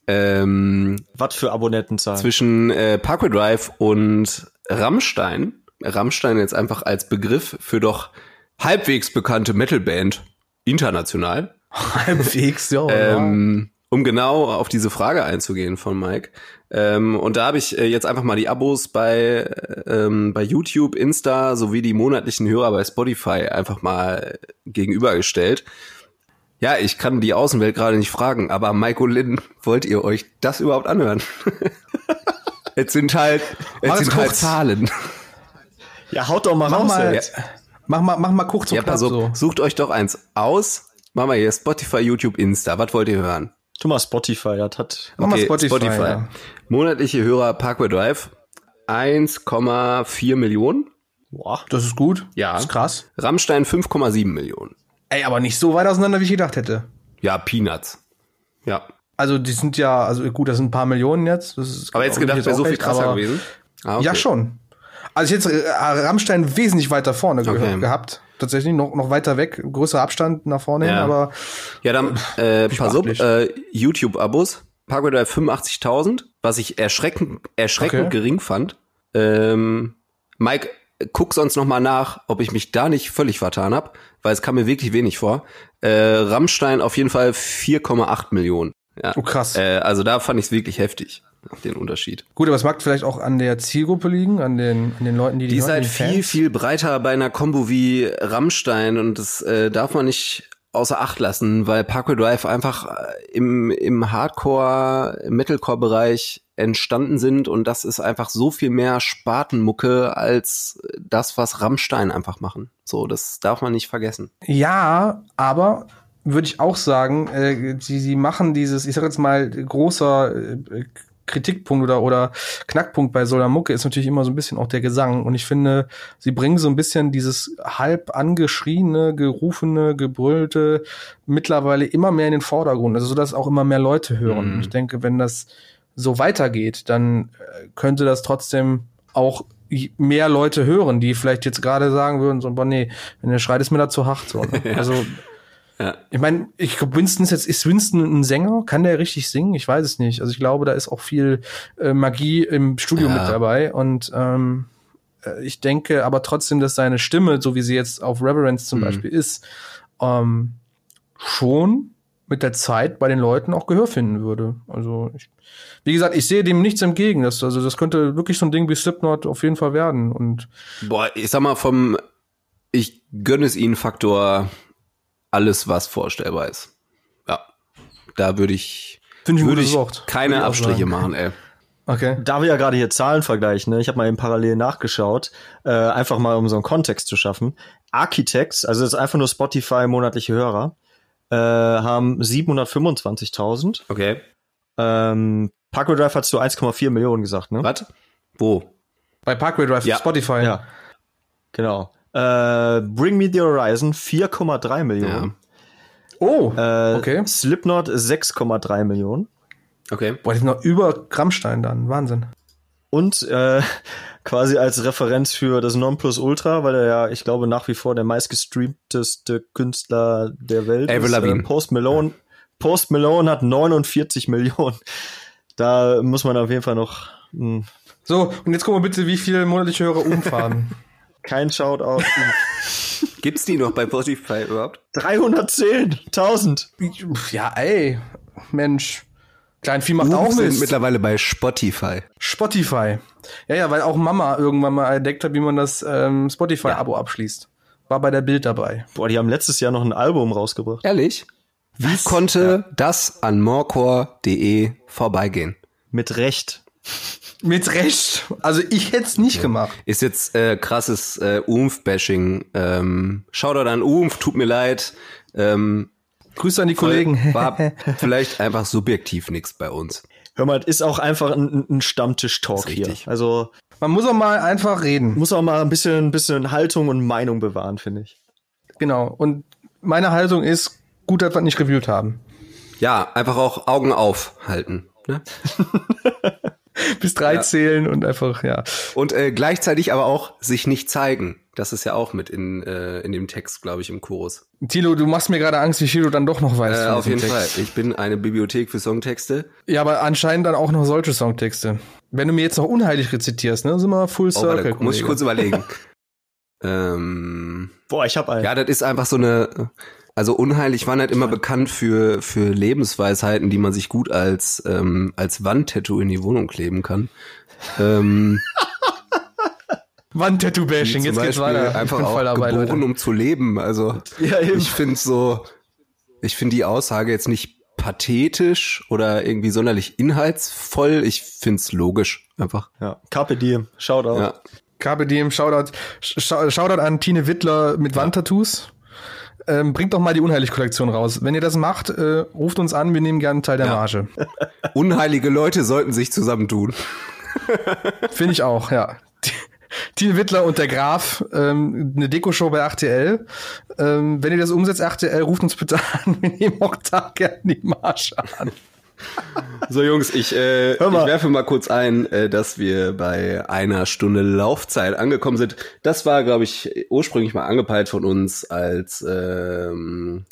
Speaker 3: Ähm, Was für Abonnentenzahlen?
Speaker 2: Zwischen äh, Parkway Drive und Rammstein. Rammstein jetzt einfach als Begriff für doch halbwegs bekannte Metalband international.
Speaker 1: Halbwegs, ja.
Speaker 2: ähm, um genau auf diese Frage einzugehen von Mike. Ähm, und da habe ich äh, jetzt einfach mal die Abos bei, ähm, bei YouTube, Insta sowie die monatlichen Hörer bei Spotify einfach mal gegenübergestellt. Ja, ich kann die Außenwelt gerade nicht fragen, aber Mike und Lynn, wollt ihr euch das überhaupt anhören? es sind halt, es sind halt Zahlen.
Speaker 3: Ja, haut doch mal mach raus. Mal, ja.
Speaker 1: Mach mal, mach mal kurz
Speaker 2: ja, pass so. Sucht euch doch eins aus. Mach mal hier Spotify, YouTube, Insta. Was wollt ihr hören?
Speaker 3: Tu mal Spotify, das hat.
Speaker 2: Okay, mal Spotify. Spotify. Ja. Monatliche Hörer Parkway Drive 1,4 Millionen.
Speaker 1: Boah, das ist gut.
Speaker 2: Ja.
Speaker 1: Das ist krass.
Speaker 2: Rammstein 5,7 Millionen.
Speaker 1: Ey, aber nicht so weit auseinander, wie ich gedacht hätte.
Speaker 2: Ja, Peanuts. Ja.
Speaker 1: Also die sind ja, also gut, das sind ein paar Millionen jetzt. Das ist
Speaker 2: aber jetzt gedacht, wäre so viel krasser gewesen.
Speaker 1: Ah, okay. Ja, schon. Also ich hätte äh, Rammstein wesentlich weiter vorne okay. gehabt tatsächlich noch, noch weiter weg, größer Abstand nach vorne ja. hin, aber.
Speaker 2: Ja, dann, äh, pass auf, äh, YouTube-Abos. Parkway Drive 85.000, was ich erschreckend, erschreckend okay. gering fand. Ähm, Mike, guck sonst noch mal nach, ob ich mich da nicht völlig vertan habe, weil es kam mir wirklich wenig vor. Äh, Rammstein auf jeden Fall 4,8 Millionen. Ja.
Speaker 1: Oh krass.
Speaker 2: Äh, also da fand ich es wirklich heftig den Unterschied.
Speaker 1: Gut, aber es mag vielleicht auch an der Zielgruppe liegen, an den, an den Leuten, die die
Speaker 2: Die ist halt viel, viel breiter bei einer Combo wie Rammstein und das äh, darf man nicht außer Acht lassen, weil Parkway Drive einfach äh, im, im Hardcore, Metalcore-Bereich entstanden sind und das ist einfach so viel mehr Spatenmucke als das, was Rammstein einfach machen. So, das darf man nicht vergessen.
Speaker 1: Ja, aber würde ich auch sagen, äh, sie, sie machen dieses, ich sag jetzt mal, großer äh, Kritikpunkt oder, oder Knackpunkt bei Solar Mucke ist natürlich immer so ein bisschen auch der Gesang. Und ich finde, sie bringen so ein bisschen dieses halb angeschriene, gerufene, gebrüllte mittlerweile immer mehr in den Vordergrund. Also, so dass auch immer mehr Leute hören. Mhm. Ich denke, wenn das so weitergeht, dann äh, könnte das trotzdem auch mehr Leute hören, die vielleicht jetzt gerade sagen würden, so, boah, nee, wenn der schreit, ist mir da zu hart, so. Ne? Also, ja. Ich meine, ich glaube, Winston ist jetzt, ist Winston ein Sänger? Kann der richtig singen? Ich weiß es nicht. Also ich glaube, da ist auch viel äh, Magie im Studio ja. mit dabei. Und ähm, äh, ich denke aber trotzdem, dass seine Stimme, so wie sie jetzt auf Reverence zum mhm. Beispiel ist, ähm, schon mit der Zeit bei den Leuten auch Gehör finden würde. Also ich, wie gesagt, ich sehe dem nichts entgegen. Das, also das könnte wirklich so ein Ding wie Slipknot auf jeden Fall werden. Und
Speaker 2: boah, ich sag mal vom, ich gönne es ihnen Faktor alles, was vorstellbar ist. Ja, da würde ich,
Speaker 1: Finde ich
Speaker 2: würde ich keine
Speaker 1: Würde ich
Speaker 2: Abstriche
Speaker 1: sagen.
Speaker 2: machen, ey.
Speaker 1: Okay.
Speaker 3: Da wir ja gerade hier Zahlen vergleichen, ne? ich habe mal eben parallel nachgeschaut, äh, einfach mal um so einen Kontext zu schaffen. Architects, also das ist einfach nur Spotify monatliche Hörer, äh, haben 725.000.
Speaker 2: Okay.
Speaker 3: Ähm, Parkway Drive hast du 1,4 Millionen gesagt, ne?
Speaker 2: Was? Wo?
Speaker 1: Bei Parkway Drive,
Speaker 2: Ja.
Speaker 1: Spotify.
Speaker 3: Ja. Genau. Äh, Bring Me the Horizon 4,3 Millionen.
Speaker 1: Oh,
Speaker 3: Äh,
Speaker 1: okay.
Speaker 3: Slipknot 6,3 Millionen.
Speaker 2: Okay.
Speaker 1: Boah, die sind noch über Rammstein dann. Wahnsinn.
Speaker 3: Und äh, quasi als Referenz für das Nonplusultra, weil er ja, ich glaube, nach wie vor der meistgestreamteste Künstler der Welt
Speaker 2: Avril
Speaker 3: ist.
Speaker 2: Lavigne.
Speaker 3: Äh, Post Malone. Post Malone hat 49 Millionen. Da muss man auf jeden Fall noch hm, mh,
Speaker 1: So, und jetzt guck mal bitte, wie viele monatliche Hörer Umf haben.
Speaker 3: kein Shoutout.
Speaker 2: Gibt's die noch bei Spotify überhaupt?
Speaker 3: 310.000.
Speaker 1: ja, ey. Mensch. Kleinvieh macht
Speaker 2: Auch
Speaker 1: auch
Speaker 2: sind
Speaker 1: Mist.
Speaker 2: mittlerweile bei Spotify.
Speaker 1: Spotify. Ja, ja, weil auch Mama irgendwann mal entdeckt hat, wie man das ähm, Spotify-Abo abschließt. War bei der Bild dabei.
Speaker 3: Boah, die haben letztes Jahr noch ein Album rausgebracht.
Speaker 2: Ehrlich? Wie konnte das an morecore.de vorbeigehen?
Speaker 3: Mit Recht.
Speaker 1: Mit Recht. Also ich hätte es nicht gemacht.
Speaker 2: Ist jetzt äh, krasses äh, Umf-Bashing. Ähm, Shoutout an Umf, tut mir leid. Ähm,
Speaker 1: Grüße an die Kollegen.
Speaker 2: War vielleicht einfach subjektiv nichts bei uns.
Speaker 3: Hör mal, ist auch einfach ein, ein Stammtisch-Talk hier.
Speaker 2: richtig.
Speaker 3: Also
Speaker 1: Man muss auch mal einfach reden.
Speaker 3: muss auch mal ein bisschen, bisschen Haltung und Meinung bewahren, finde ich.
Speaker 1: Genau. Und meine Haltung ist, gut, dass wir nicht reviewt haben.
Speaker 2: Ja, einfach auch Augen aufhalten. Ne?
Speaker 1: Bis drei
Speaker 2: Ja.
Speaker 1: zählen und einfach, ja.
Speaker 2: Und äh, gleichzeitig aber auch sich nicht zeigen. Das ist ja auch mit in, äh, in dem Text, glaube ich, im Chorus.
Speaker 1: Tilo, du machst mir gerade Angst, wie viel du dann doch noch weißt.
Speaker 2: Äh, auf jeden
Speaker 1: Text.
Speaker 2: Fall. Ich bin eine Bibliothek für Songtexte.
Speaker 1: Ja, aber anscheinend dann auch noch solche Songtexte. Wenn du mir jetzt noch unheilig rezitierst, ne, sind wir full
Speaker 2: Oh,
Speaker 1: circle.
Speaker 2: warte, muss ich kurz überlegen. ähm,
Speaker 3: Boah, ich hab einen.
Speaker 2: ja, das ist einfach so eine. Also unheilig waren halt immer bekannt für für Lebensweisheiten, die man sich gut als ähm, als Wandtattoo in die Wohnung kleben kann. Ähm,
Speaker 1: Wand-Tattoo-Bashing, jetzt geht's weiter.
Speaker 2: einfach
Speaker 1: Ich bin
Speaker 2: auch
Speaker 1: voll dabei,
Speaker 2: geboren,
Speaker 1: Leute.
Speaker 2: um zu leben. Also
Speaker 3: Ja, eben.
Speaker 2: ich finde so, ich finde die Aussage jetzt nicht pathetisch oder irgendwie sonderlich inhaltsvoll. Ich find's logisch einfach.
Speaker 3: Ja. Carpe Diem. Shoutout.
Speaker 2: Ja.
Speaker 1: Carpe Diem, Shoutout, Shoutout an Tine Wittler mit Wandtattoos. Ähm, bringt doch mal die Unheilig-Kollektion raus. Wenn ihr das macht, äh, ruft uns an, wir nehmen gerne einen Teil der
Speaker 2: Ja.
Speaker 1: Marge.
Speaker 2: Unheilige Leute sollten sich zusammentun.
Speaker 1: Finde ich auch, ja. Tine Wittler und der Graf, ähm, eine Dekoshow bei RTL. Ähm, wenn ihr das umsetzt, RTL, ruft uns bitte an. Wir nehmen auch da gerne die Marge an.
Speaker 2: So Jungs, ich, äh, ich werfe mal kurz ein, äh, dass wir bei einer Stunde Laufzeit angekommen sind. Das war, glaube ich, ursprünglich mal angepeilt von uns als ähm,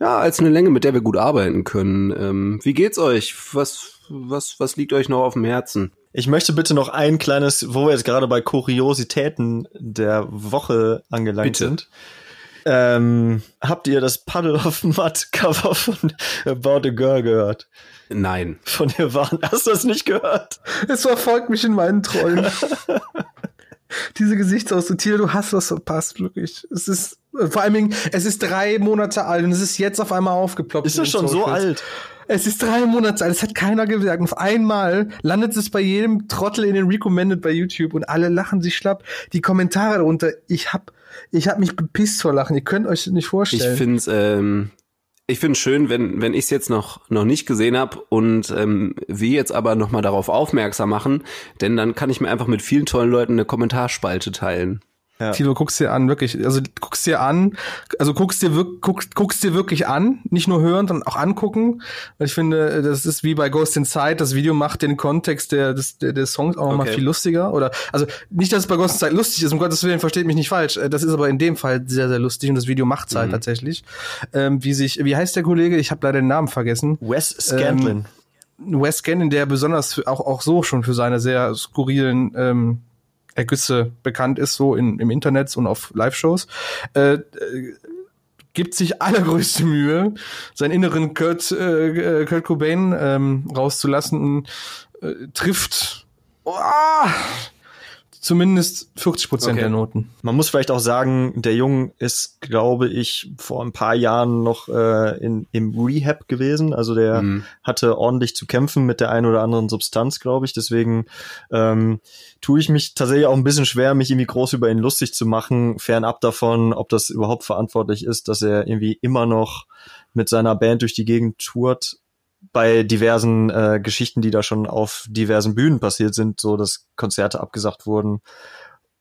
Speaker 2: ja als eine Länge, mit der wir gut arbeiten können. Ähm, wie geht's euch? Was was was liegt euch noch auf dem Herzen?
Speaker 3: Ich möchte bitte noch ein kleines, wo wir jetzt gerade bei Kuriositäten der Woche angelangt
Speaker 2: Bitte.
Speaker 3: sind. Ähm, habt ihr das Puddle of Mud Cover von About a Girl gehört?
Speaker 2: Nein.
Speaker 3: Von Nirvana. Hast du das nicht gehört?
Speaker 1: Es verfolgt mich in meinen Träumen. Diese Gesichtsausdruck, Tilo, du hast was verpasst, wirklich. Es ist, vor allen Dingen, es ist drei Monate alt und es ist jetzt auf einmal aufgeploppt.
Speaker 3: Ist das schon so alt?
Speaker 1: Es ist drei Monate alt, es hat keiner gesagt. Und auf einmal landet es bei jedem Trottel in den Recommended bei YouTube und alle lachen sich schlapp. Die Kommentare darunter, ich hab, ich hab mich bepisst vor Lachen. Ihr könnt euch nicht
Speaker 2: Ich
Speaker 1: vorstellen.
Speaker 2: finde es ähm, ich find's schön, wenn, wenn ich es jetzt noch, noch nicht gesehen habe und ähm, wir jetzt aber noch mal darauf aufmerksam machen, denn dann kann ich mir einfach mit vielen tollen Leuten eine Kommentarspalte teilen.
Speaker 3: Ja.
Speaker 1: Tilo, guckst dir an, wirklich. Also guckst dir an, also guckst dir, wirk guckst, guckst dir wirklich an, nicht nur hören, sondern auch angucken. Ich finde, das ist wie bei Ghost in Sight, das Video macht den Kontext der, des, der, des Songs auch noch mal
Speaker 2: Okay.
Speaker 1: viel lustiger. Oder also nicht, dass es bei Ghost in Sight lustig ist, um Gottes Willen, versteht mich nicht falsch. Äh, Das ist aber in dem Fall sehr, sehr lustig und das Video macht's halt tatsächlich. Ähm, wie sich, wie heißt der Kollege? Ich habe leider den Namen vergessen.
Speaker 3: Wes Scantlin.
Speaker 1: Wes Gannon, der besonders für, auch, auch so schon für seine sehr skurrilen ähm, Ergüsse bekannt ist, so in, im Internet und auf Live-Shows, äh, äh, gibt sich allergrößte Mühe, seinen inneren Kurt, äh, äh, Kurt Cobain ähm, rauszulassen äh, trifft oh, zumindest 40 Prozent
Speaker 2: Okay.
Speaker 1: der Noten.
Speaker 3: Man muss vielleicht auch sagen, der Jung ist, glaube ich, vor ein paar Jahren noch äh, in, im Rehab gewesen. Also der
Speaker 2: Mhm.
Speaker 3: hatte ordentlich zu kämpfen mit der einen oder anderen Substanz, glaube ich. Deswegen ähm, tue ich mich tatsächlich auch ein bisschen schwer, mich irgendwie groß über ihn lustig zu machen, fernab davon, ob das überhaupt verantwortlich ist, dass er irgendwie immer noch mit seiner Band durch die Gegend tourt. Bei diversen äh, Geschichten, die da schon auf diversen Bühnen passiert sind, so dass Konzerte abgesagt wurden,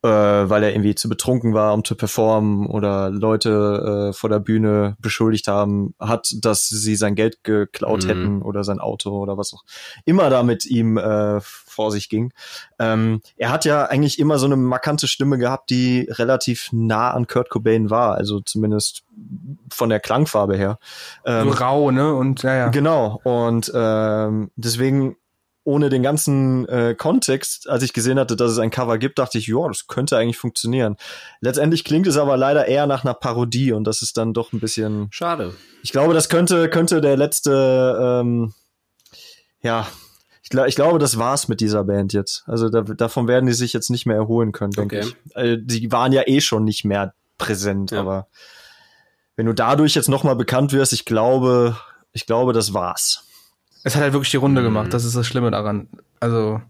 Speaker 3: äh, weil er irgendwie zu betrunken war, um zu performen oder Leute äh, vor der Bühne beschuldigt haben, hat, dass sie sein Geld geklaut
Speaker 2: Mhm.
Speaker 3: hätten oder sein Auto oder was auch immer da mit ihm äh, vor sich ging. Ähm, er hat ja eigentlich immer so eine markante Stimme gehabt, die relativ nah an Kurt Cobain war, also zumindest von der Klangfarbe her. Ähm,
Speaker 1: so rau, ne? Und ja, ja.
Speaker 3: Genau. Und ähm, deswegen, ohne den ganzen äh, Kontext, als ich gesehen hatte, dass es ein Cover gibt, dachte ich, ja, das könnte eigentlich funktionieren. Letztendlich klingt es aber leider eher nach einer Parodie und das ist dann doch ein bisschen.
Speaker 2: Schade.
Speaker 3: Ich glaube, das könnte, könnte der letzte, ähm, ja. Ich, glaub, ich glaube, das war's mit dieser Band jetzt. Also da, davon werden die sich jetzt nicht mehr erholen können, denke
Speaker 2: Okay.
Speaker 3: ich. Äh, die waren ja eh schon nicht mehr präsent,
Speaker 2: Ja.
Speaker 3: aber wenn du dadurch jetzt noch mal bekannt wirst, ich glaube, ich glaube, das war's.
Speaker 1: Es hat halt wirklich die Runde
Speaker 2: Mhm.
Speaker 1: gemacht. Das ist das Schlimme daran. Also,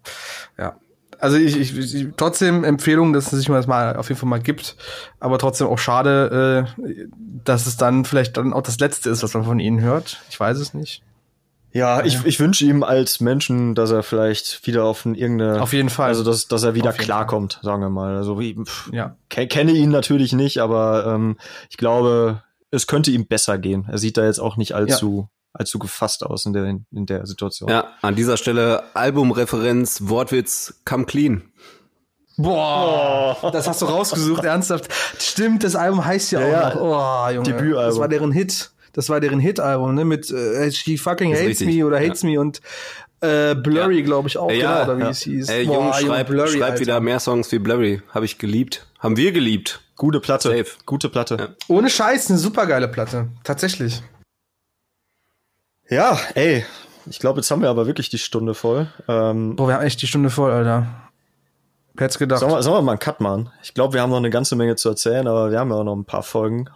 Speaker 1: ja. Also ich, ich, ich trotzdem Empfehlung, dass es sich mal das mal auf jeden Fall mal gibt, aber trotzdem auch schade, äh, dass es dann vielleicht dann auch das Letzte ist, was man von ihnen hört. Ich weiß es nicht.
Speaker 3: Ja, ich, ich wünsche ihm als Menschen, dass er vielleicht wieder auf ein, irgendeine,
Speaker 1: Auf jeden Fall.
Speaker 3: also dass, dass er wieder klarkommt, sagen wir mal. Also wie, pff,
Speaker 1: Ja.
Speaker 3: ke- kenne ihn natürlich nicht, aber ähm, ich glaube, es könnte ihm besser gehen. Er sieht da jetzt auch nicht allzu, allzu gefasst aus in der, in der Situation.
Speaker 2: Ja, an dieser Stelle Albumreferenz, Wortwitz, come clean.
Speaker 1: Boah, das hast du rausgesucht, ernsthaft. Stimmt, das Album heißt ja,
Speaker 3: Ja, ja.
Speaker 1: auch noch. Oh, Junge.
Speaker 3: Debütalbum.
Speaker 1: Das war deren Hit. Das war deren Hit-Album, ne? Mit äh, She Fucking Hates
Speaker 2: richtig,
Speaker 1: Me oder
Speaker 2: ja.
Speaker 1: Hates Me und äh, Blurry,
Speaker 2: Ja.
Speaker 1: glaube ich, auch,
Speaker 2: Äh,
Speaker 1: genau,
Speaker 2: ja,
Speaker 1: oder wie
Speaker 3: ja.
Speaker 1: es hieß.
Speaker 2: Ey,
Speaker 1: Boah,
Speaker 2: Jung,
Speaker 1: Junge,
Speaker 2: schreib,
Speaker 1: Blurry,
Speaker 2: schreib wieder mehr Songs wie Blurry. Habe ich geliebt. Haben wir geliebt.
Speaker 3: Gute Platte.
Speaker 2: Safe.
Speaker 3: Gute Platte.
Speaker 2: Ja.
Speaker 1: Ohne Scheiß, eine supergeile Platte. Tatsächlich.
Speaker 3: Ja, ey. Ich glaube, jetzt haben wir aber wirklich die Stunde voll. Ähm,
Speaker 1: Boah, wir haben echt die Stunde voll, Alter. Wer hätte gedacht?
Speaker 3: sollen, wir, sollen wir mal einen Cut machen? Ich glaube, wir haben noch eine ganze Menge zu erzählen, aber wir haben ja auch noch ein paar Folgen.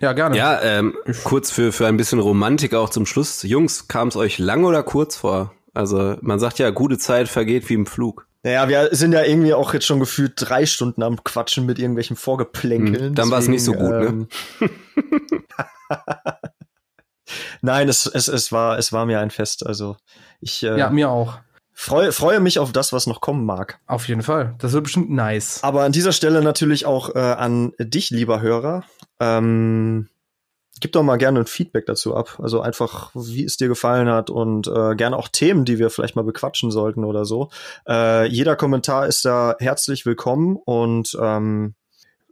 Speaker 1: Ja, gerne.
Speaker 2: Ja, ähm, kurz für, für ein bisschen Romantik auch zum Schluss. Jungs, kam es euch lang oder kurz vor? Also man sagt ja, gute Zeit vergeht wie im Flug.
Speaker 3: Naja, wir sind ja irgendwie auch jetzt schon gefühlt drei Stunden am Quatschen mit irgendwelchen Vorgeplänkeln.
Speaker 2: Hm, dann war's nicht so gut, ne?
Speaker 3: ne? Nein, es, es, es, war, es war mir ein Fest. Also ich äh,
Speaker 1: Ja, mir auch.
Speaker 3: freue, freue mich auf das, was noch kommen mag.
Speaker 1: Auf jeden Fall. Das wird bestimmt nice.
Speaker 3: Aber an dieser Stelle natürlich auch äh, an dich, lieber Hörer. Ähm, gib doch mal gerne ein Feedback dazu ab. Also einfach, wie es dir gefallen hat und äh, gerne auch Themen, die wir vielleicht mal bequatschen sollten oder so. Äh, jeder Kommentar ist da herzlich willkommen und ähm,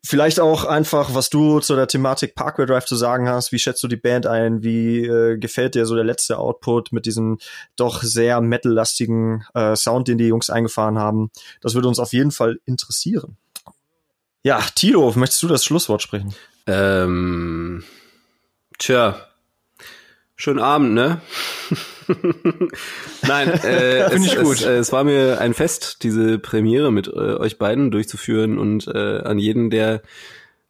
Speaker 3: vielleicht auch einfach, was du zu der Thematik Parkway Drive zu sagen hast. Wie schätzt du die Band ein? Wie äh, gefällt dir so der letzte Output mit diesem doch sehr metallastigen äh, Sound, den die Jungs eingefahren haben? Das würde uns auf jeden Fall interessieren. Ja, Tilo, möchtest du das Schlusswort sprechen?
Speaker 2: Ähm, tja, schönen Abend, ne? Nein, äh,
Speaker 1: Find
Speaker 2: es,
Speaker 1: ich gut.
Speaker 2: Es, äh, es war mir ein Fest, diese Premiere mit äh, euch beiden durchzuführen und äh, an jeden, der,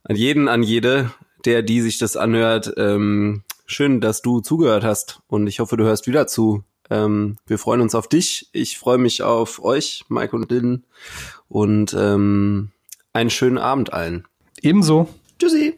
Speaker 2: an jeden, an jede, der, die sich das anhört, ähm, schön, dass du zugehört hast und ich hoffe, du hörst wieder zu. Ähm, wir freuen uns auf dich. Ich freue mich auf euch, Mike und Lynn und ähm, einen schönen Abend allen.
Speaker 1: Ebenso.
Speaker 3: Tschüssi.